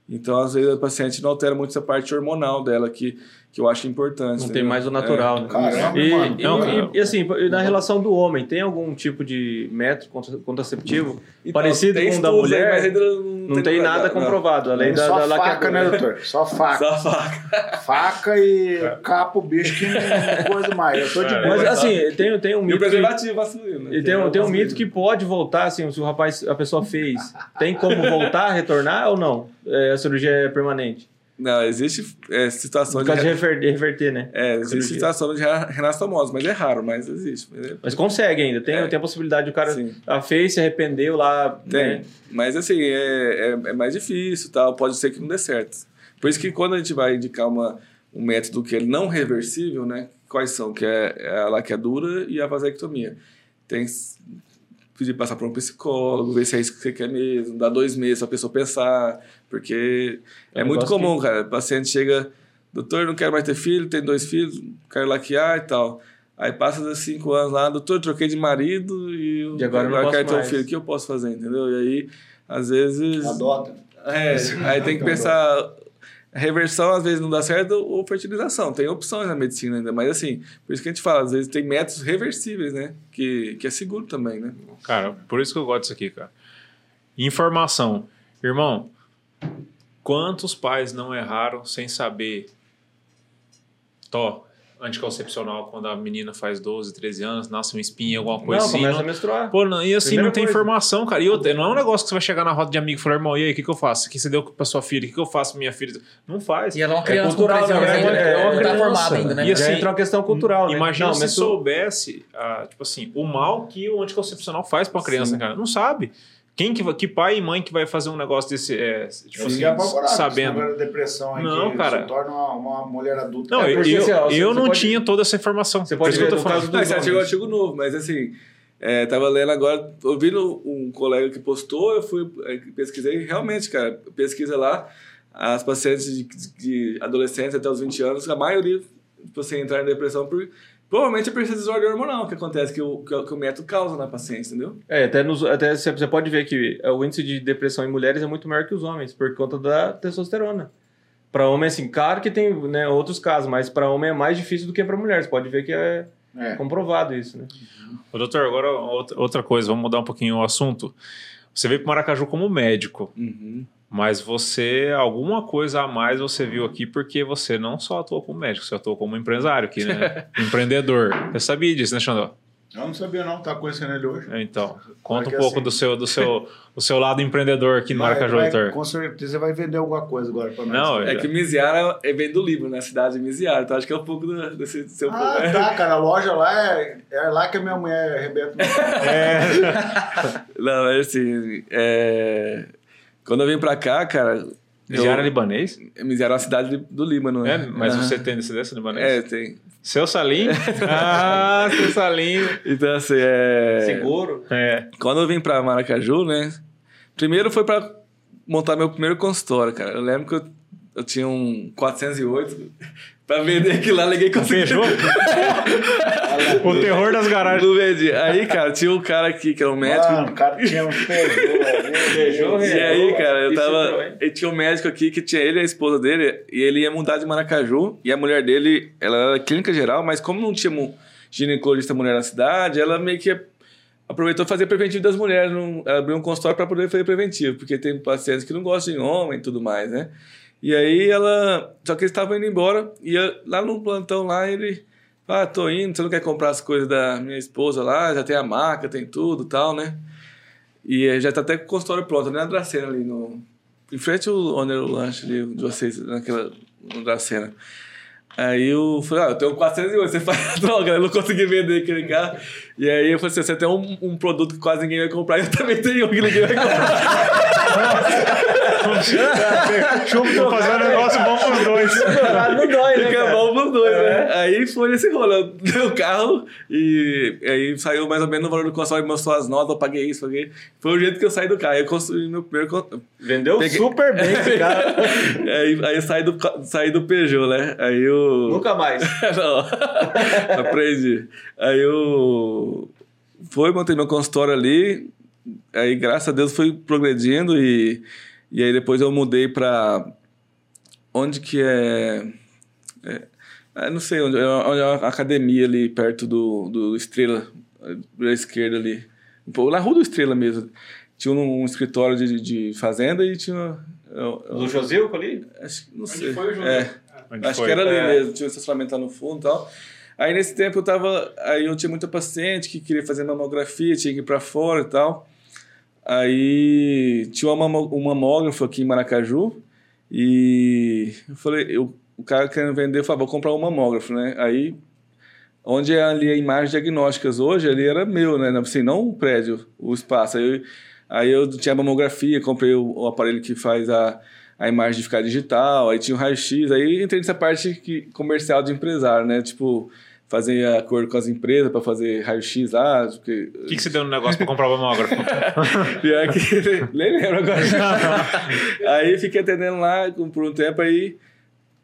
Então, às vezes, a paciente não altera muito essa parte hormonal dela, que, que eu acho importante. Não tem mais o natural, é. né? Caramba, E, mano. e- Não, e- cara. e, assim, na relação do homem, tem algum tipo de método contra- contraceptivo parecido tem com o da aí, mulher? mas ainda não, tem nada não. comprovado, além da, Só da faca, né, doutor? Só [LAUGHS] faca. Só faca. Faca e capa o bicho que não [LAUGHS] coisa mais. Eu tô de É. boa. Mas assim, tem, tem um E o mito que, preservativo masculino. né? e tem, um, tem um mito que pode voltar, assim, se o rapaz, a pessoa fez, tem como voltar, retornar ou não? É, a cirurgia é permanente. Não, existe é, Por situação de... causa de reverter, reverter né? É, existe situação de renastomose, mas é raro, mas existe. Mas é- Mas consegue ainda, tem, É. tem a possibilidade, o cara Sim. a fez, se arrependeu lá. Tem. né? Mas assim, é, é, é mais difícil, tal, pode ser que não dê certo. Por isso que quando a gente vai indicar uma, um método que é não reversível, né? Quais são? Que é, é a laqueadura e a vasectomia. Tem pedir passar para um psicólogo, ver se é isso que você quer mesmo, dar dois meses para a pessoa pensar, porque É é, muito comum, cara. O paciente chega, doutor, não quero mais ter filho, tem dois filhos, quero laquear e tal. Aí passa cinco anos lá, doutor, troquei de marido e, eu- E agora eu não quero ter um filho, o que eu posso fazer, entendeu? E aí, às vezes... Adota. É, aí tem que pensar. Reversão às vezes não dá certo ou fertilização. Tem opções na medicina ainda, mas assim, por isso que a gente fala, às vezes tem métodos reversíveis, né? Que, que é seguro também, né? Cara, por isso que eu gosto disso aqui, cara. Informação. Irmão, quantos pais não erraram sem saber? Tó, anticoncepcional, quando a menina faz 12, 13 anos, nasce um espinho, alguma coisa Não, assim. começa não- a menstruar. Pô, não, e assim, Primeira não tem coisa. informação, cara. E outra, não é um negócio que você vai chegar na roda de amigo e falar, irmão, e aí, o que, que eu faço? O que você deu pra sua filha? O que, que eu faço pra minha filha? Não faz. E ela é uma criança cultural, com 13 anos né? ainda, É, é não tá criança. formada ainda, né? E assim, entra uma questão cultural, né? Imagina Não, se menstru- soubesse, ah, tipo assim, o mal que o anticoncepcional faz pra uma criança, cara. Não sabe. Quem que, vai- que pai e mãe que vai fazer um negócio desse, é, tipo assim, sabendo? da depressão aí, Não, que cara. se torna uma, uma mulher adulta. Não, É, eu, eu, assim, você- eu você não pode- tinha toda essa informação. Você pode isso que eu ver tô no falando. caso Não, artigo novo, mas assim, é, tava lendo agora, ouvindo um colega que postou, eu fui, é, pesquisei, realmente, cara, pesquisa lá, as pacientes de, de adolescentes até os 20 anos, a maioria, você entrar em depressão por Provavelmente é por essa desordem hormonal que acontece, que o, que, o- que o método causa na paciência, entendeu? É, até, nos, até você pode ver que o índice de depressão em mulheres é muito maior que os homens, por conta da testosterona. Para homem, assim, claro que tem né, outros casos, mas para homem é mais difícil do que para mulher. Você pode ver que é, É. comprovado isso, né? Ô, doutor, agora outra- outra coisa, vamos mudar um pouquinho o assunto. Você veio para Maracaju como médico, Uhum. Mas você, alguma coisa a mais você viu aqui porque você não só atuou como médico, você atuou como empresário aqui, né? [LAUGHS] Empreendedor. Você sabia disso, né, Xandó? Eu não sabia não, tá conhecendo ele hoje. Então, conta um pouco assim- do seu, do seu, do seu lado empreendedor aqui no Maracaju, doutor. Com certeza vai vender alguma coisa agora pra nós. Não, É que Miziara é vem do Livro, né? Cidade de Miziara. Então acho que é um pouco do, desse seu Ah, tá, cara. A loja lá é, é lá que a minha mulher arrebenta. [LAUGHS] [LAUGHS] Não, é assim. é, Quando eu vim pra cá, cara. eu- Já era libanês? Miziara é uma cidade do Líbano, É, né? mas Aham. você tem descendência libanês? É, tem. Seu Salim? [LAUGHS] ah, seu Salim. Então, assim, é. Seguro. É. Quando eu vim pra Maracaju, né? Primeiro foi pra montar meu primeiro consultório, cara. Eu lembro que eu, eu tinha um 408 pra vender aquilo lá, liguei com Peugeot? o terror das garagens. Não vendi. Aí, cara, tinha um cara aqui que era um médico. Mano, o cara tinha um. Beijou, E aí, cara, eu tava. E tinha um médico aqui que tinha ele e a esposa dele, e ele ia mudar de Maracaju, e a mulher dele, ela era clínica geral, mas como não tinha ginecologista mulher na cidade, ela meio que aproveitou fazer preventivo das mulheres. Não, ela abriu um consultório para poder fazer preventivo, porque tem pacientes que não gostam de homem e tudo mais, né? E aí ela. Só que eles estavam indo embora, e eu- lá no plantão lá ele. Ah, tô indo, você não quer comprar as coisas da minha esposa lá, já tem a marca, tem tudo tal, né? E eh, já tá até com o consultório pronto, né? Na Dracena ali, no... em frente ao o lanche ali de vocês, naquela Dracena. Aí eu falei, ah, eu tenho 408, você [LAUGHS] faz a droga, né? eu não consegui vender aquele carro. E aí eu falei assim, você tem um, um produto que quase ninguém vai comprar, eu também tenho um que ninguém vai comprar. [LAUGHS] Vou fazer um negócio bom pros dois. Ah, não dói, né, Fica bom pros dois, né? Aí foi esse rolo. Eu dei o carro e aí saiu mais ou menos no valor do console, mostrou as notas, eu paguei isso, paguei. Foi o jeito que eu saí do carro. Aí eu construí meu primeiro. Vendeu Peguei- super bem esse [LAUGHS] cara. aí, aí eu saí do, saí do Peugeot, né? Aí eu. Nunca mais. [LAUGHS] Não. [LAUGHS] Aprendi. Aí eu. Foi, montei meu consultório ali. Aí, graças a Deus, fui progredindo e. E aí depois eu mudei pra. Onde que é. é ah, não sei onde, é onde é uma academia ali perto do, do Estrela, da esquerda ali. Na rua do Estrela mesmo. Tinha um, um escritório de, de fazenda e tinha. eu- eu- Do Josilco ali? acho que não sei. foi o? É. Onde Acho foi? que era ali É. mesmo, tinha um estacionamento lá no fundo e tal. Aí nesse tempo eu tava. Aí eu tinha muita paciente que queria fazer mamografia, tinha que ir pra fora e tal. Aí tinha uma, um mamógrafo aqui em Maracaju e eu falei, eu, o cara querendo vender, eu falei, vou comprar um mamógrafo, né? Aí, onde é ali a imagem diagnósticas hoje, ali era meu, né? Assim, não o prédio, o espaço. Aí eu, aí eu tinha mamografia, comprei o, o aparelho que faz a, a imagem de ficar digital, aí tinha o raio-x, aí entrei nessa parte que, comercial de empresário, né? Tipo, fazer acordo com as empresas para fazer raio-x lá. Porque... O que, que você deu no negócio pra comprar o mamógrafo? [LAUGHS] Pior que [LAUGHS] nem lembro agora. [LAUGHS] aí fiquei atendendo lá por um tempo aí.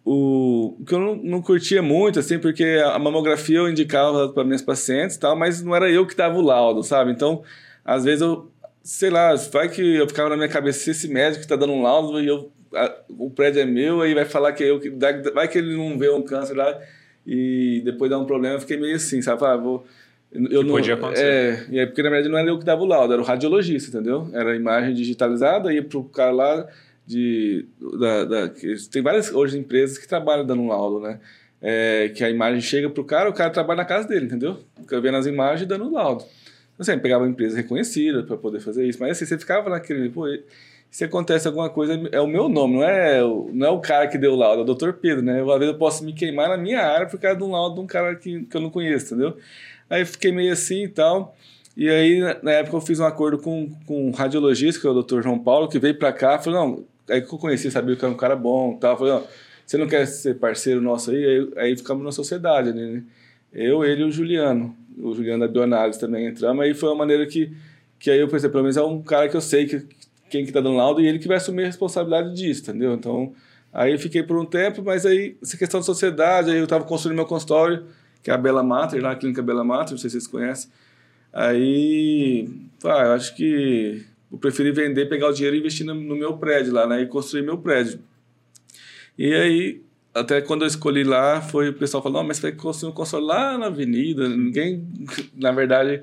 O o que eu não, não curtia muito, assim, porque a mamografia eu indicava para minhas pacientes e tal, mas não era eu que dava o laudo, sabe? Então, às vezes eu, sei lá, vai que eu ficava na minha cabeça, se esse médico tá dando um laudo e eu, a- o prédio é meu, aí vai falar que é eu que. Vai que ele não vê um câncer lá e depois dá um problema, eu fiquei meio assim, sabe? Ah, vou. Eu Que podia acontecer. É, e aí, porque na verdade não era eu que dava o laudo, era o radiologista, entendeu? Era a imagem digitalizada, ia pro cara lá de. Da, da- tem várias hoje empresas que trabalham dando um laudo, né? É, que a imagem chega pro cara, o cara trabalha na casa dele, entendeu? Fica vendo as imagens e dando o laudo. Então, assim, pegava uma empresa reconhecida para poder fazer isso, mas assim, você ficava naquele, pô, se acontece alguma coisa, é o meu nome, não é não é o cara que deu o laudo, é o Dr. Pedro, né? Às vezes eu posso me queimar na minha área por causa de um laudo de um cara que, que eu não conheço, entendeu? Aí fiquei meio assim e tal. E aí, na- época, eu fiz um acordo com, com um radiologista, que é o Dr. João Paulo, que veio pra cá. Falei, não, aí que eu conheci, sabia que era um cara bom e tal. Falei, não, você não quer ser parceiro nosso aí? Aí, aí ficamos na sociedade né? Eu, ele e o Juliano. O Juliano da Bioanálise também entramos. Aí foi uma maneira que, que aí eu pensei, pelo menos é um cara que eu sei que, quem que tá dando laudo e ele que vai assumir a responsabilidade disso, entendeu? Então, aí fiquei por um tempo, mas aí, essa questão de sociedade, aí eu tava construindo meu consultório que é a Bela Mater, lá a clínica Bela Mater, não sei se vocês conhecem. Aí, ah, eu acho que eu preferi vender, pegar o dinheiro e investir no, no meu prédio lá, né? E construir meu prédio. E aí, até quando eu escolhi lá, foi o pessoal falou, mas você vai construir um console lá na avenida. Ninguém, [LAUGHS] na verdade,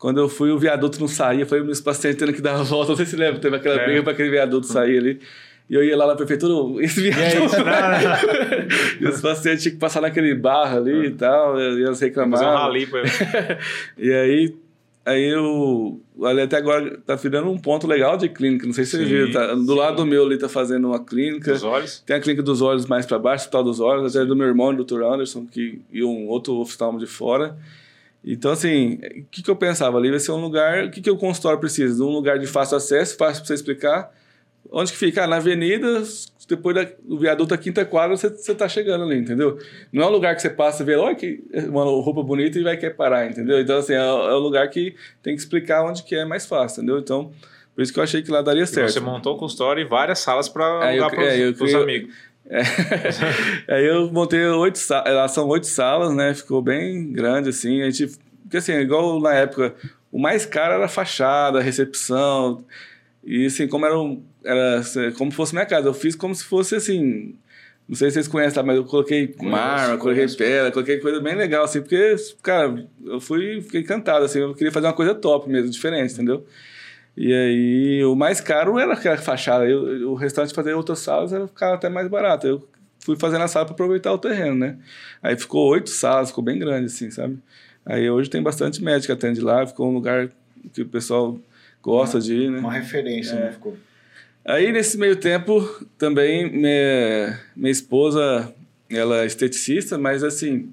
quando eu fui, o viaduto não saía, foi meus pacientes tendo que dar a volta. Não sei se lembra, teve aquela É. briga para aquele viaduto sair ali. E eu ia lá [LAUGHS] na prefeitura, esse viaduto. e os pacientes tinham que passar naquele barro ali e tal, e eles Fazer um reclamavam. rally pra [LAUGHS] E aí, aí eu. Ali até agora tá virando um ponto legal de clínica. Não sei se vocês Sim, viram. Tá, do lado do meu ali tá fazendo uma clínica. os olhos. Tem a clínica dos olhos mais para baixo, hospital dos olhos, até do meu irmão, o Dr. Anderson, que, e um outro oftalmo de fora. Então, assim, o que, que eu pensava ali? Vai ser um lugar. O que, que o consultório precisa? De um lugar de fácil acesso, fácil para você explicar. Onde que fica? Ah, na avenida, depois da- do viaduto da quinta quadra, você, você tá chegando ali, entendeu? Não é um lugar que você passa e vê, olha que uma roupa bonita e vai querer parar, entendeu? Então, assim, é, é um lugar que tem que explicar onde que é mais fácil, entendeu? Então, por isso que eu achei que lá daria E certo. você montou o consultório e várias salas pra É, alugar é, pros criei- amigos. É. [LAUGHS] Aí eu montei oito salas, elas são oito salas, né? Ficou bem grande, assim. A gente, porque assim, igual na época, o mais caro era a fachada, a recepção. E assim, como era, um, era como fosse minha casa, eu fiz como se fosse assim. Não sei se vocês conhecem, tá? mas eu coloquei mármore, coloquei pedra, coloquei coisa bem legal, assim, porque, cara, eu fui, fiquei encantado, assim, eu queria fazer uma coisa top mesmo, diferente, entendeu? E aí, o mais caro era aquela fachada. Eu, o restante fazer outras salas era ficava até mais barato. Eu fui fazendo a sala para aproveitar o terreno, né? Aí ficou oito salas, ficou bem grande, assim, sabe? Aí hoje tem bastante médico que atende lá, ficou um lugar que o pessoal gosta de ir, né? Uma referência, né? Ficou. Aí, nesse meio tempo, também minha, minha esposa, ela é esteticista, mas assim,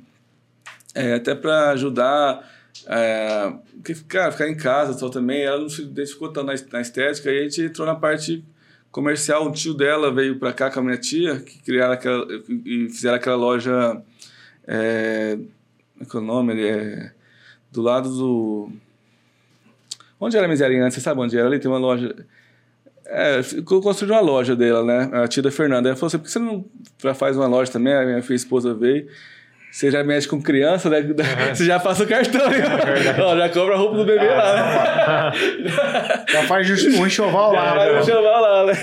é, até para ajudar, é, porque, cara, ficar em casa só também, ela não se identificou tanto na, na estética, aí a gente entrou na parte comercial. Um tio dela veio para cá com a minha tia, que criaram aquela, e fizeram aquela loja, é, como é que é o nome? Ele é do lado do... Onde era a Miséria antes? Você sabe onde era? Ali tem uma loja... É, ficou construindo uma loja dela, né? A tia da Fernanda. Ela falou assim: por que você não faz uma loja também? A minha filha esposa veio. Você já mexe com criança, né? [LAUGHS] Você já passa o cartão. [LAUGHS] Ó, já compra a roupa do bebê lá, né? [LAUGHS] Já faz um enxoval lá. Vai né? me chamar lá, né?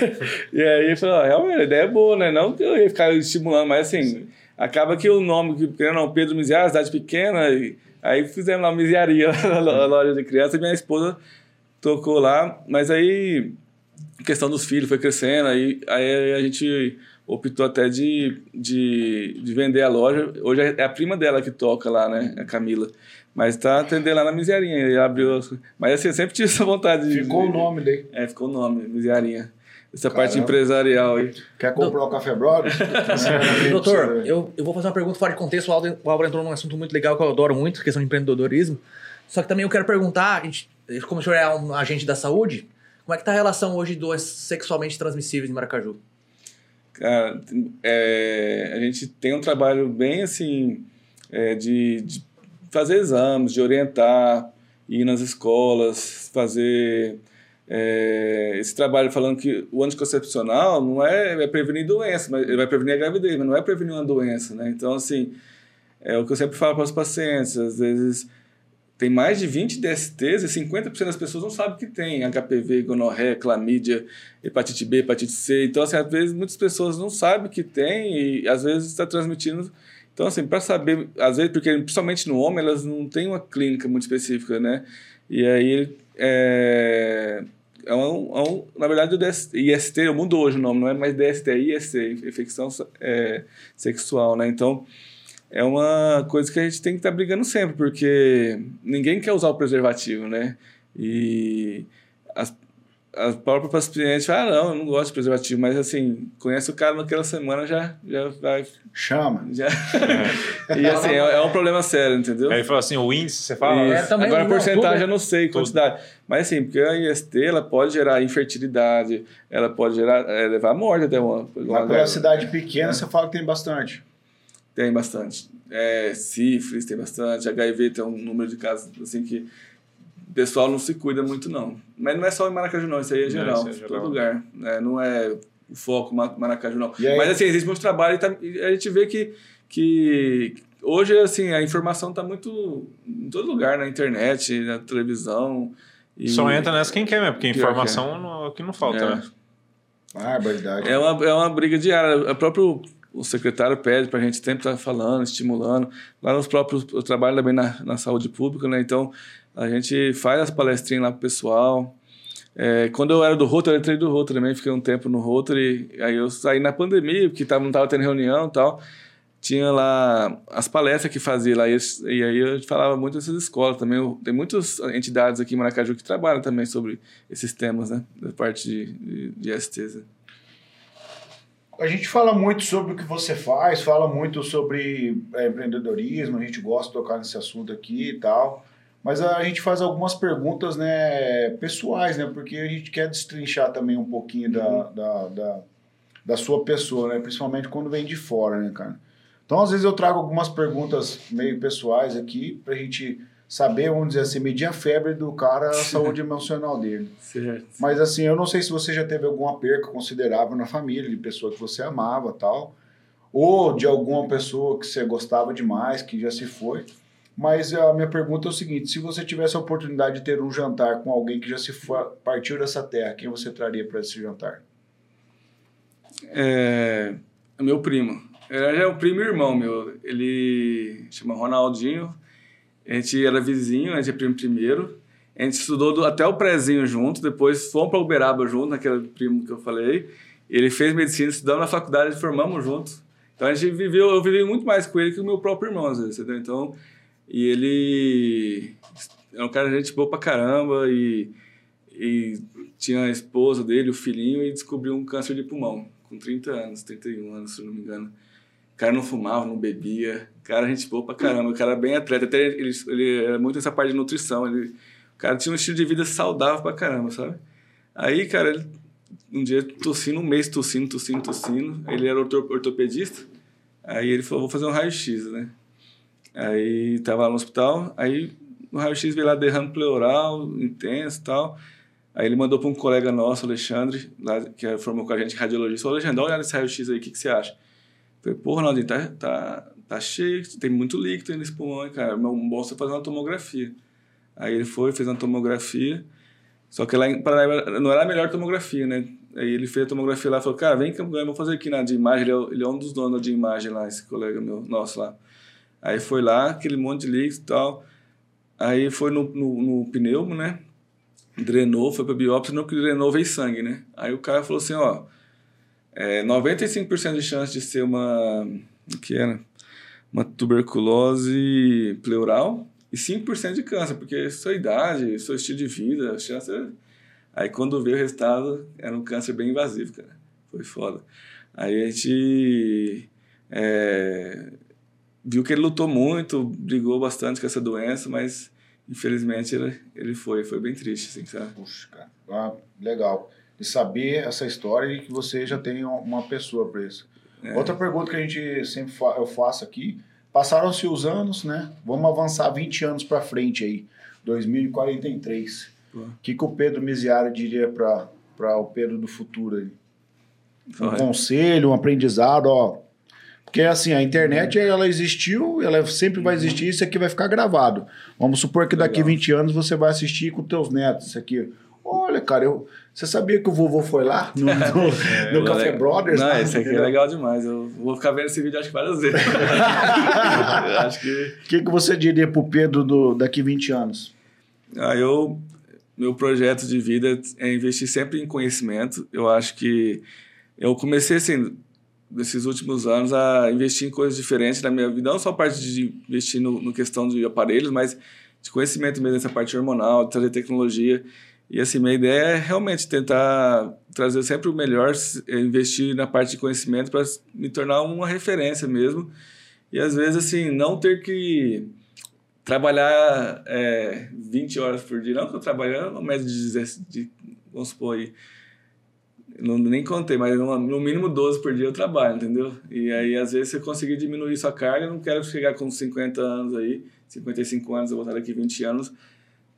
E aí eu falei, ó, realmente, a ideia é boa, né? Não que eu ia ficar estimulando, mas assim, acaba que o nome, que querendo não, Pedro Miziara, cidade pequena, e aí fizemos lá uma miziaria lá na loja de criança, e minha esposa tocou lá, mas aí questão dos filhos foi crescendo, aí, aí a gente optou até de, de, de vender a loja. Hoje é a prima dela que toca lá, né? A Camila. Mas tá atendendo lá na Misearinha. Ele abriu. as- Mas assim, eu sempre tive essa vontade de. Ficou o nome daí. É, ficou o nome, Misearinha. Essa parte Caramba. empresarial aí. Quer comprar o Café Brothers? [LAUGHS] Doutor, eu, eu vou fazer uma pergunta fora de contexto. O Álvaro, o Álvaro entrou num assunto muito legal que eu adoro muito, questão de empreendedorismo. Só que também eu quero perguntar, a gente, como o senhor é um agente da saúde, como é que tá a relação hoje de doenças sexualmente transmissíveis em Maracaju? É, a gente tem um trabalho bem assim é, de, de fazer exames, de orientar, ir nas escolas, fazer é, esse trabalho falando que o anticoncepcional não é, é prevenir doença, mas ele vai prevenir a gravidez, mas não é prevenir uma doença, né? Então, assim, é o que eu sempre falo para os pacientes, às vezes tem mais de 20 DSTs e 50% das pessoas não sabem que tem HPV, gonorreia, clamídia, hepatite B, hepatite C. Então, assim, às vezes muitas pessoas não sabem que tem e às vezes está transmitindo. Então, assim, para saber, às vezes, porque principalmente no homem, elas não têm uma clínica muito específica, né? E aí, é, é um, é um- na verdade, o DS, IST mudou hoje o nome, não é mais DST, é IST, infecção é, sexual, né? Então, é uma coisa que a gente tem que estar brigando sempre, porque ninguém quer usar o preservativo, né? E as, as próprias pacientes falam, ah, não, eu não gosto de preservativo, mas assim, conhece o cara naquela semana, já, já vai. Chama. Já... [LAUGHS] e assim, é, é um problema sério, entendeu? Aí falou assim, o índice, você fala... É, também, Agora, a não, porcentagem tudo. eu não sei, Tudo. quantidade. Mas assim, porque a IST ela pode gerar infertilidade, ela pode gerar, é, levar à morte até uma. uma Mas pela cidade pequena, você fala que tem bastante. Tem bastante. É, sífilis tem bastante, HIV tem um número de casos assim que o pessoal não se cuida muito não. Mas não é só em Maracaju não, isso aí é Não, geral, isso é em geral. todo lugar. né? não é o foco Ma- Maracaju não. Aí- Mas assim, existe muito trabalho e tá- e a gente vê que, que hoje, assim, a informação está muito em todo lugar, na internet, na televisão. e- Só entra nessa quem quer mesmo, porque Pior que informação não, é o que não falta, É. né? Ah, verdade. É uma, é uma briga diária. O próprio o secretário pede para a gente sempre estar falando, estimulando. Lá nos próprios, eu trabalho também na, na saúde pública, né? Então, a gente faz as palestrinhas lá pro pessoal. É, quando eu era do Rotary, eu entrei do Rotary também, fiquei um tempo no Rotary. Aí eu saí na pandemia, porque tava, não estava tendo reunião e tal. Tinha lá as palestras que fazia lá. E, e aí eu falava muito dessas escolas também. Eu- tem muitas entidades aqui em Maracaju que trabalham também sobre esses temas, né? Da parte de, de, de STs. A gente fala muito sobre o que você faz, fala muito sobre é, empreendedorismo, a gente gosta de tocar nesse assunto aqui e tal. Mas a gente faz algumas perguntas né, pessoais, né? Porque a gente quer destrinchar também um pouquinho da, da, da, da sua pessoa, né? Principalmente quando vem de fora, né, cara? Então, às vezes, eu trago algumas perguntas meio pessoais aqui pra gente saber, vamos dizer assim, medir a febre do cara, a [LAUGHS] saúde emocional dele. Certo. Mas assim, eu não sei se você já teve alguma perca considerável na família, de pessoa que você amava tal, ou de alguma pessoa que você gostava demais, que já se foi. Mas a minha pergunta é o seguinte: se você tivesse a oportunidade de ter um jantar com alguém que já se foi, partiu dessa terra, quem você traria para esse jantar? É, meu primo. Ele é um primo irmão meu. Ele chama Ronaldinho. A gente era vizinho, a gente é primo primeiro. A gente estudou do- até o prézinho junto, depois fomos para Uberaba junto, naquele primo que eu falei. Ele fez medicina, estudamos na faculdade, formamos juntos. Então a gente viveu, eu vivi muito mais com ele que o meu próprio irmão, às vezes, entendeu? Então, e ele é um cara de gente boa pra caramba e, e tinha a esposa dele, o filhinho, e descobriu um câncer de pulmão, com 30 anos, 31 anos, se não me engano. O cara não fumava, não bebia. O cara, gente boa pra caramba. O cara é bem atleta. Até ele, ele era muito essa parte de nutrição. Ele, o cara tinha um estilo de vida saudável pra caramba, sabe? Aí, cara, ele, um dia tossindo, um mês tossindo, tossindo, tossindo. Ele era orto- ortopedista. Aí ele falou, vou fazer um raio-x, né? Aí tava lá no hospital. Aí no raio-x veio lá derrame pleural, intenso e tal. Aí ele mandou para um colega nosso, Alexandre, lá, que formou com a gente radiologista. Falou, Alexandre, olha esse raio-x aí, o que, que você acha? Falei, pô, Ronaldinho, tá, tá, tá cheio, tem muito líquido nesse pulmão, hein, cara. É bom você fazer uma tomografia. Aí ele foi, fez uma tomografia. Só que lá em Paraná não era a melhor tomografia, né? Aí ele fez a tomografia lá e falou, cara, vem que eu vou fazer aqui na de imagem. Ele é, ele é um dos donos de imagem lá, esse colega meu, nosso lá. Aí foi lá, aquele monte de líquido e tal. Aí foi no, no, no né? Drenou, foi pra biópsia, não que drenou, veio sangue, né? Aí o cara falou assim, ó... É, 95% de chance de ser uma... Que era? Uma tuberculose pleural e 5% de câncer, porque sua idade, seu estilo de vida, a chance... é- Aí quando veio o resultado, era um câncer bem invasivo, cara. Foi foda. Aí a gente... é, viu que ele lutou muito, brigou bastante com essa doença, mas infelizmente ele, ele foi, foi bem triste, assim, sabe? Puxa, cara. Ah, legal. De saber essa história e que você já tem uma pessoa para isso. É. Outra pergunta que a gente sempre fa eu faço aqui. Passaram-se os anos, né? Vamos avançar 20 anos para frente aí. 2043. Pô. O que, que o Pedro Miziara diria para o Pedro do futuro aí? Um conselho, um aprendizado, ó. Porque assim, a internet ela existiu, ela sempre vai existir, isso aqui vai ficar gravado. Vamos supor que daqui Legal. 20 anos você vai assistir com teus netos isso aqui. Olha, cara, eu, você sabia que o vovô foi lá [LAUGHS] no, no, [LAUGHS] no Café Brothers? Não, lá, esse aqui é legal demais. Eu vou ficar vendo esse vídeo acho que várias vezes. [LAUGHS] Acho que O que, que você diria pro Pedro do, daqui 20 anos? Ah, eu, meu projeto de vida é investir sempre em conhecimento. Eu acho que eu comecei, assim, nesses últimos anos, a investir em coisas diferentes na minha vida. Não só a parte de investir no, no questão de aparelhos, mas de conhecimento mesmo, essa parte hormonal, trazer tecnologia. E, assim, minha ideia é realmente tentar trazer sempre o melhor, é investir na parte de conhecimento para me tornar uma referência mesmo. E, às vezes, assim, não ter que trabalhar é, 20 horas por dia. Não que eu trabalho, uma média de, 16 de vamos supor aí, não, nem contei, mas no, no mínimo 12 por dia eu trabalho, entendeu? E aí, às vezes, você conseguir diminuir sua carga, eu não quero chegar com 50 anos aí, 55 anos, eu vou estar daqui 20 anos,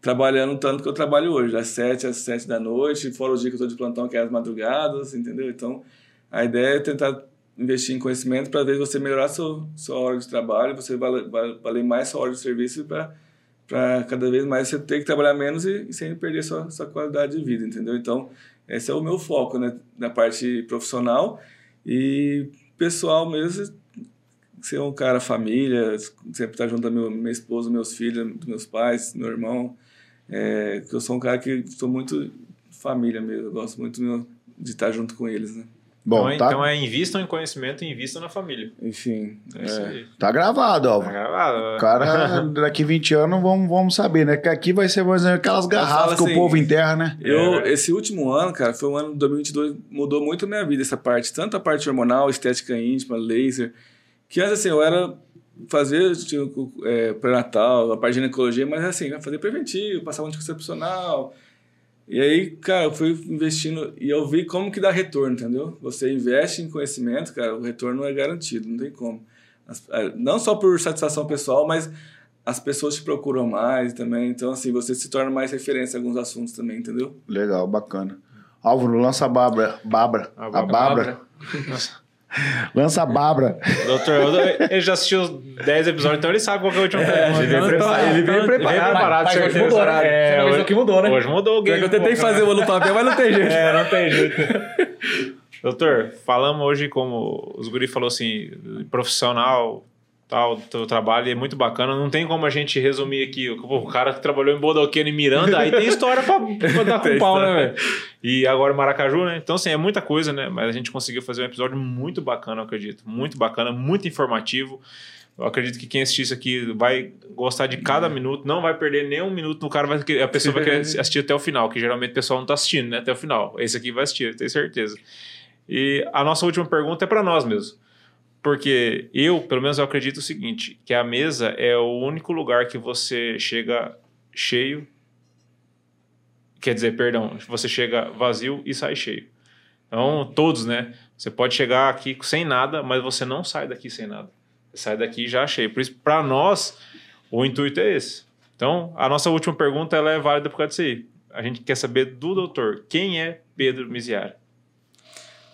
trabalhando tanto que eu trabalho hoje, das 7 às 7 da noite, fora o dia que eu estou de plantão, que é as madrugadas, entendeu? Então, a ideia é tentar investir em conhecimento para ver você melhorar seu, sua hora de trabalho, você valer, valer mais sua hora de serviço para para cada vez mais você ter que trabalhar menos e, e, sem perder sua, sua qualidade de vida, entendeu? Então, esse é o meu foco, né? Na parte profissional e pessoal mesmo, ser um cara família, sempre estar junto da meu, minha esposa, meus filhos, meus pais, meu irmão. É, eu sou um cara que sou muito família mesmo, eu gosto muito de estar junto com eles, né? Bom, então, é, tá... então é invistam em conhecimento e invistam na família. Enfim. É, tá gravado, ó. Tá gravado. O cara, daqui 20 anos, vamos, vamos saber, né? Que aqui vai ser mais aquelas garrafas que o assim, povo enterra, né? Eu, é. Esse último ano, cara, foi um ano de 2022, mudou muito a minha vida, essa parte. Tanto a parte hormonal, estética íntima, laser. Que antes, assim, eu era fazer tipo, é, pré-natal, a parte de ginecologia, mas assim, fazer preventivo, passar um anticoncepcional e aí, cara, eu fui investindo e eu vi como que dá retorno, entendeu? Você investe em conhecimento, cara, o retorno é garantido, não tem como. É, não só por satisfação pessoal, mas as pessoas te procuram mais também. Então, assim, você se torna mais referência em alguns assuntos também, entendeu? Legal, bacana. Álvaro, lança a Babra. Babra. A Babra. A babra. Lança a Babra. Doutor, ele já assistiu 10 episódios, então ele sabe qual é o último é, ele, veio preparado, ele veio preparado. preparado mas, hoje mudou, né? É, hoje, que mudou, né? Hoje mudou o game. Eu tentei fazer o no papel, mas não tem jeito. [LAUGHS] É, não tem jeito. Doutor, falamos hoje como os guri falou assim, profissional, tal, teu trabalho é muito bacana. Não tem como a gente resumir aqui. o cara que trabalhou em Bodoquena e Miranda, aí tem história pra, pra dar [LAUGHS] com pau, né, velho? E agora Maracaju, né? Então, assim, é muita coisa, né? Mas a gente conseguiu fazer um episódio muito bacana, eu acredito. Muito bacana, muito informativo. Eu acredito que quem assistir isso aqui vai gostar de cada minuto, não vai perder nem um minuto. O cara vai, a pessoa vai querer [LAUGHS] assistir até o final, que geralmente o pessoal não está assistindo, né? Até o final. Esse aqui vai assistir, eu tenho certeza. E a nossa última pergunta é para nós mesmo. Porque eu, pelo menos, eu acredito o seguinte: que a mesa é o único lugar que você chega cheio. Quer dizer, perdão, você chega vazio e sai cheio. Então, todos, né? Você pode chegar aqui sem nada, mas você não sai daqui sem nada. Você sai daqui já cheio. Por isso, para nós, o intuito é esse. Então, a nossa última pergunta ela é válida por causa disso aí. A gente quer saber do doutor, quem é Pedro Miziari?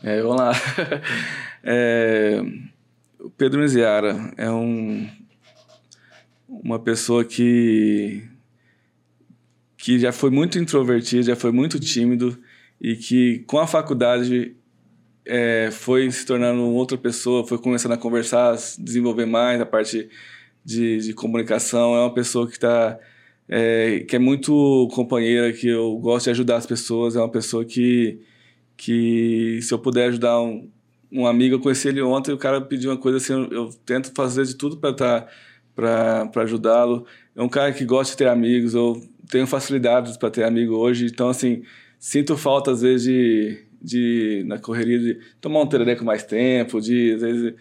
É, vamos lá. [LAUGHS] é, o Pedro Miziara é um, uma pessoa que, que já foi muito introvertido, já foi muito tímido e que com a faculdade é, foi se tornando outra pessoa, foi começando a conversar, desenvolver mais a parte de, de comunicação. É uma pessoa que está é, que é muito companheira, que eu gosto de ajudar as pessoas. É uma pessoa que, que se eu puder ajudar um, um amigo, eu conheci ele ontem, o cara pediu uma coisa assim, eu, eu tento fazer de tudo para tá, para ajudá-lo. É um cara que gosta de ter amigos, eu tenho facilidades para ter amigo hoje, então assim, sinto falta às vezes de, de na correria de tomar um terereco mais tempo, de às vezes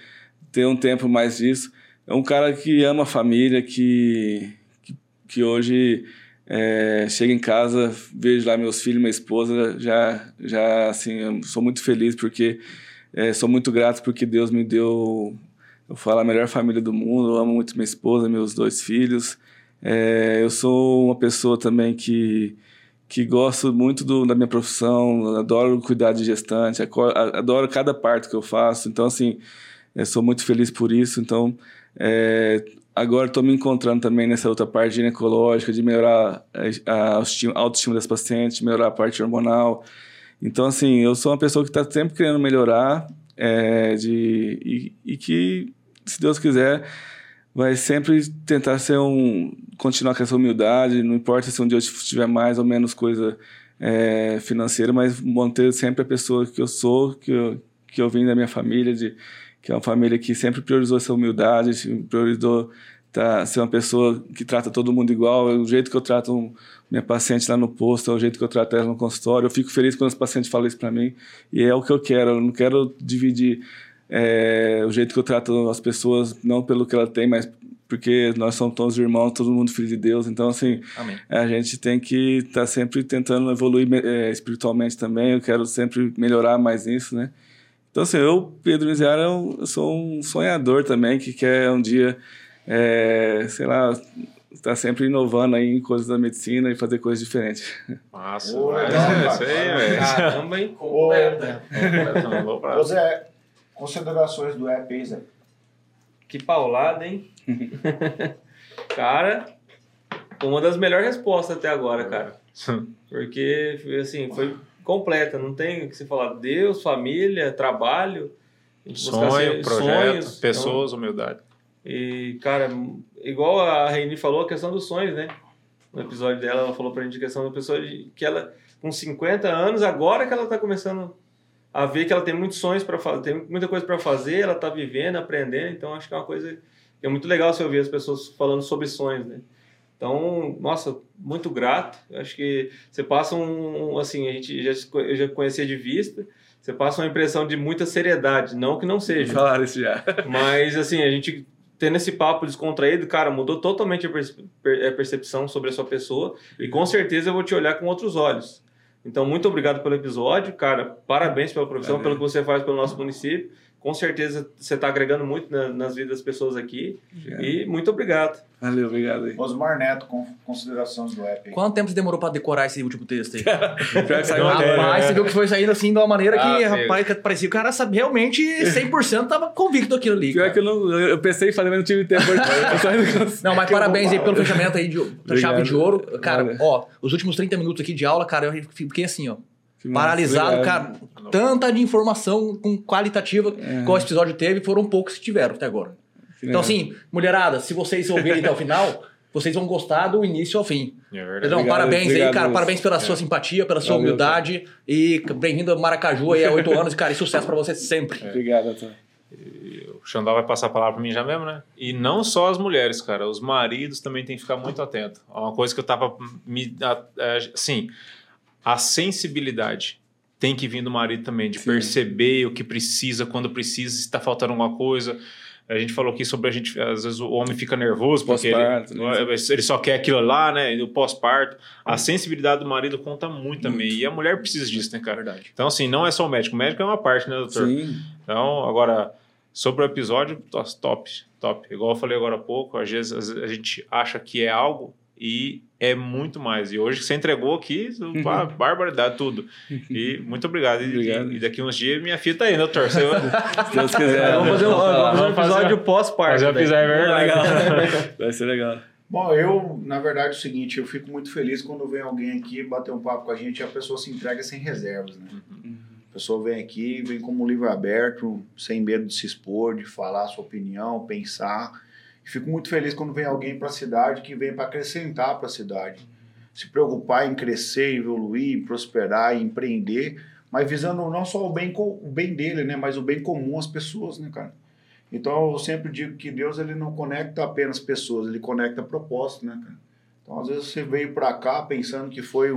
ter um tempo mais disso. É um cara que ama a família, que, que, que hoje é, chega em casa, vejo lá meus filhos, minha esposa, já, já assim, sou muito feliz porque é, sou muito grato porque Deus me deu, eu falo, a melhor família do mundo. Eu amo muito minha esposa, meus dois filhos. É, eu sou uma pessoa também que que gosto muito do, da minha profissão, adoro cuidar de gestante, adoro cada parte que eu faço. Então, assim, eu sou muito feliz por isso. Então, é, agora estou me encontrando também nessa outra parte ginecológica, de melhorar a, a autoestima das pacientes, melhorar a parte hormonal. Então, assim, eu sou uma pessoa que está sempre querendo melhorar é, de, e, e, que, se Deus quiser, vai sempre tentar ser um. continuar com essa humildade, não importa se um dia eu tiver mais ou menos coisa é, financeira, mas manter sempre a pessoa que eu sou, que eu, que eu vim da minha família, de, que é uma família que sempre priorizou essa humildade, priorizou tá, ser uma pessoa que trata todo mundo igual, é o jeito que eu trato um, minha paciente lá no posto, é o jeito que eu trato ela no consultório. Eu fico feliz quando os pacientes falam isso para mim e é o que eu quero. Eu não quero dividir é, o jeito que eu trato as pessoas, não pelo que ela tem, mas porque nós somos todos irmãos, todo mundo filho de Deus. Então, assim, Amém. a gente tem que estar tá sempre tentando evoluir é, espiritualmente também. Eu quero sempre melhorar mais nisso, né? Então, assim, eu, Pedro Miziara, eu, eu sou um sonhador também, que quer um dia é, sei lá, está sempre inovando aí em coisas da medicina e fazer coisas diferentes. Massa, oh, é, isso aí, velho. Caramba, hein? Completa. José, Considerações do Zé. Que paulada, hein? [LAUGHS] cara, uma das melhores respostas até agora, cara. Porque, assim, foi completa. Não tem o que se falar. Deus, família, trabalho. Sonho, ser- projeto, sonhos. pessoas, humildade. E, cara, igual a Reine falou, a questão dos sonhos, né? No episódio dela, ela falou pra gente a questão da pessoa de, que ela, com 50 anos, agora que ela tá começando a ver que ela tem muitos sonhos para fazer, tem muita coisa para fazer, ela tá vivendo, aprendendo, então acho que é uma coisa que é muito legal você ouvir as pessoas falando sobre sonhos, né? Então, nossa, muito grato. Acho que você passa um, assim, a gente já, eu já conhecia de vista, você passa uma impressão de muita seriedade, não que não seja. Falaram isso já. Mas, assim, a gente tendo esse papo descontraído, cara, mudou totalmente a perce- per- a percepção sobre a sua pessoa e com certeza eu vou te olhar com outros olhos. Então, muito obrigado pelo episódio, cara. Parabéns pela profissão, Valeu. pelo que você faz pelo nosso município. Com certeza você está agregando muito na- nas vidas das pessoas aqui. E muito obrigado. Valeu, obrigado aí. Osmar Neto, com considerações do app. aí. Quanto tempo você demorou pra decorar esse último texto aí? [LAUGHS] Que. Rapaz, você viu que foi saindo assim de uma maneira que, Ah, rapaz, que parecia que o cara sabe, realmente 100% tava convicto daquilo ali. Pior cara. que eu, não, eu pensei em fazer, mas não tive tempo. [LAUGHS] Não, mas Que parabéns aí pelo fechamento aí de, da chave de ouro. Cara, Valeu. ó, os últimos 30 minutos aqui de aula, cara, eu fiquei assim, ó. Paralisado, cara. Tanta de informação com qualitativa É. qual esse episódio teve, foram poucos que tiveram até agora. Então, assim, mulherada, se vocês ouvirem até o final, [LAUGHS] vocês vão gostar do início ao fim. É verdade. Obrigado, parabéns obrigado, aí, cara. Parabéns pela sua simpatia, pela sua Valeu, humildade. E bem-vindo a Maracaju aí há oito [LAUGHS] anos, cara. E sucesso pra você sempre. Obrigado, Antônio. O Xandó vai passar a palavra pra mim já mesmo, né? E não só as mulheres, cara. Os maridos também tem que ficar muito atento. É Uma coisa que eu tava. Me, a- assim, a sensibilidade tem que vir do marido também, de Sim. perceber o que precisa, quando precisa, se tá faltando alguma coisa. A gente falou aqui sobre a gente. Às vezes o homem fica nervoso porque ele, né? ele só quer aquilo lá, né? O pós-parto. A sensibilidade do marido conta muito também. E a mulher precisa disso, né, cara? Verdade. Então, assim, não é só o médico. O médico é uma parte, né, doutor? Sim. Então, agora, sobre o episódio, top, top. Igual eu falei agora há pouco, às vezes a gente acha que é algo e é muito mais. E hoje você entregou aqui, [LAUGHS] pá, barbaridade, tudo. E muito obrigado. E- Obrigado. E, daqui uns dias minha filha tá aí, né, doutor? Você [LAUGHS] Se Deus quiser. vamos fazer um, vamos fazer um episódio pós-parto. fazer o daí. episódio, é verdade. Legal. [LAUGHS] Vai ser legal. Bom, eu, na verdade, é o seguinte, eu fico muito feliz quando vem alguém aqui bater um papo com a gente e a pessoa se entrega sem reservas, né? A pessoa vem aqui, vem como um livro aberto, sem medo de se expor, de falar a sua opinião, pensar. Fico muito feliz quando vem alguém para a cidade que vem para acrescentar para a cidade. Se preocupar em crescer, evoluir, prosperar, empreender, mas visando não só o bem, o bem dele, né? Mas o bem comum às pessoas, né, cara? Então eu sempre digo que Deus ele não conecta apenas pessoas, ele conecta propósito, né, cara? Então às vezes você veio para cá pensando que foi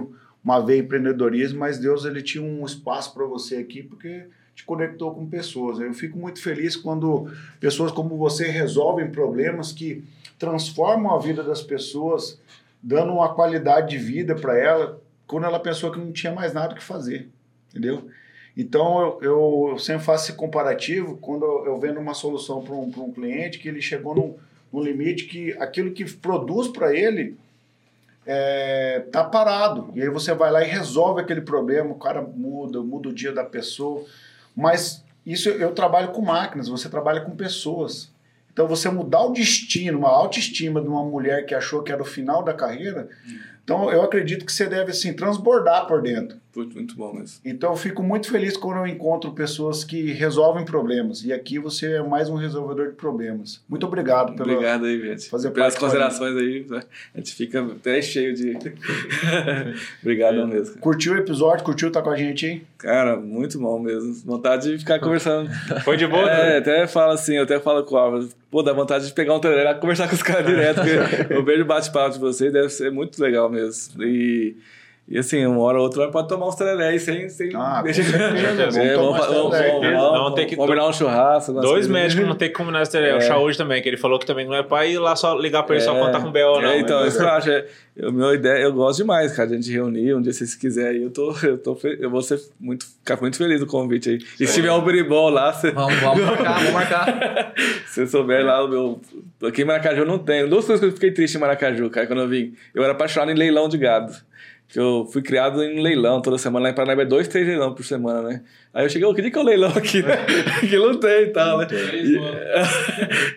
uma veia empreendedorismo, mas Deus ele tinha um espaço para você aqui porque te conectou com pessoas. Eu fico muito feliz quando pessoas como você resolvem problemas que transformam a vida das pessoas, dando uma qualidade de vida para ela, quando ela pensou que não tinha mais nada que fazer, entendeu? Então eu, eu sempre faço esse comparativo quando eu, vendo uma solução para um, um cliente que ele chegou num, num limite que aquilo que produz para ele é, tá parado. E aí você vai lá e resolve aquele problema, o cara muda, muda o dia da pessoa. Mas isso eu trabalho com máquinas, você trabalha com pessoas. Então você mudar o destino, uma autoestima de uma mulher que achou que era o final da carreira, então eu acredito que você deve assim transbordar por dentro. Putz, muito bom mesmo. Então eu fico muito feliz quando eu encontro pessoas que resolvem problemas. E aqui você é mais um resolvedor de problemas. Muito obrigado pelo Obrigado aí, gente. fazer Pelas considerações aí, né? a gente fica até cheio de. [LAUGHS] Obrigado mesmo. cara. Curtiu o episódio? Curtiu estar com a gente aí? Cara, muito bom mesmo. Vontade de ficar [LAUGHS] conversando. Foi de boa, É, né? até falo assim, eu até falo com o Álvaro, pô, dá vontade de pegar um tereré e conversar com os caras direto, [LAUGHS] eu vejo bate-papo de vocês, deve ser muito legal mesmo. E, e assim, uma hora ou outra pode tomar uns tereré sem... sem Ah, com certeza, vamos [LAUGHS] É, vamos, vamos, vamos, vamos, tem que- combinar um churrasco. Dois médicos não tem que combinar esse tereré. O Chaúde também, que ele falou que também não é pra ir lá só ligar pra ele só É, quando tá com BO, não. é, então, né? isso que eu acho. É, eu, meu ideia, eu gosto demais, cara, de a gente reunir, um dia se vocês quiserem, eu, tô, eu, tô, eu vou ser muito, ficar muito feliz do convite aí. E se tiver um biribol lá, se Vamos, vamos [LAUGHS] marcar, vamos marcar. [LAUGHS] você souber lá o meu. Aqui em Maracaju eu não tenho. Duas coisas que eu fiquei triste em Maracaju, cara, quando eu vim. Eu era apaixonado em leilão de gado. Que eu fui criado em leilão toda semana. Lá em Paranaíba é dois, três leilão por semana, né? Aí eu cheguei, ô, que dia que é o leilão aqui, né? [LAUGHS] que não tem e tal, né? E,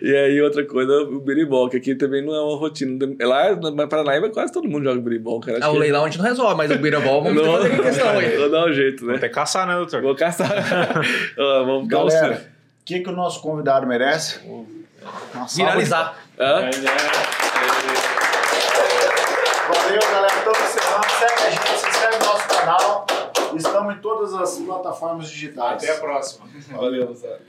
[LAUGHS] e aí outra coisa, o biribol, que aqui também não é uma rotina. Lá em Paranaíba quase todo mundo joga biribol, cara. Ah, o que- leilão a gente não resolve, mas o Birabol vamos Não, fazer questão aí. [LAUGHS] Vou dar um jeito, né? Vou ter que caçar, né, doutor? Vou caçar. Ó, Vamos ficar Galera, o que, que o nosso convidado merece? Viralizar. Hã? Valeu, canal. Estamos em todas as plataformas digitais. Até a próxima. Valeu, Zé.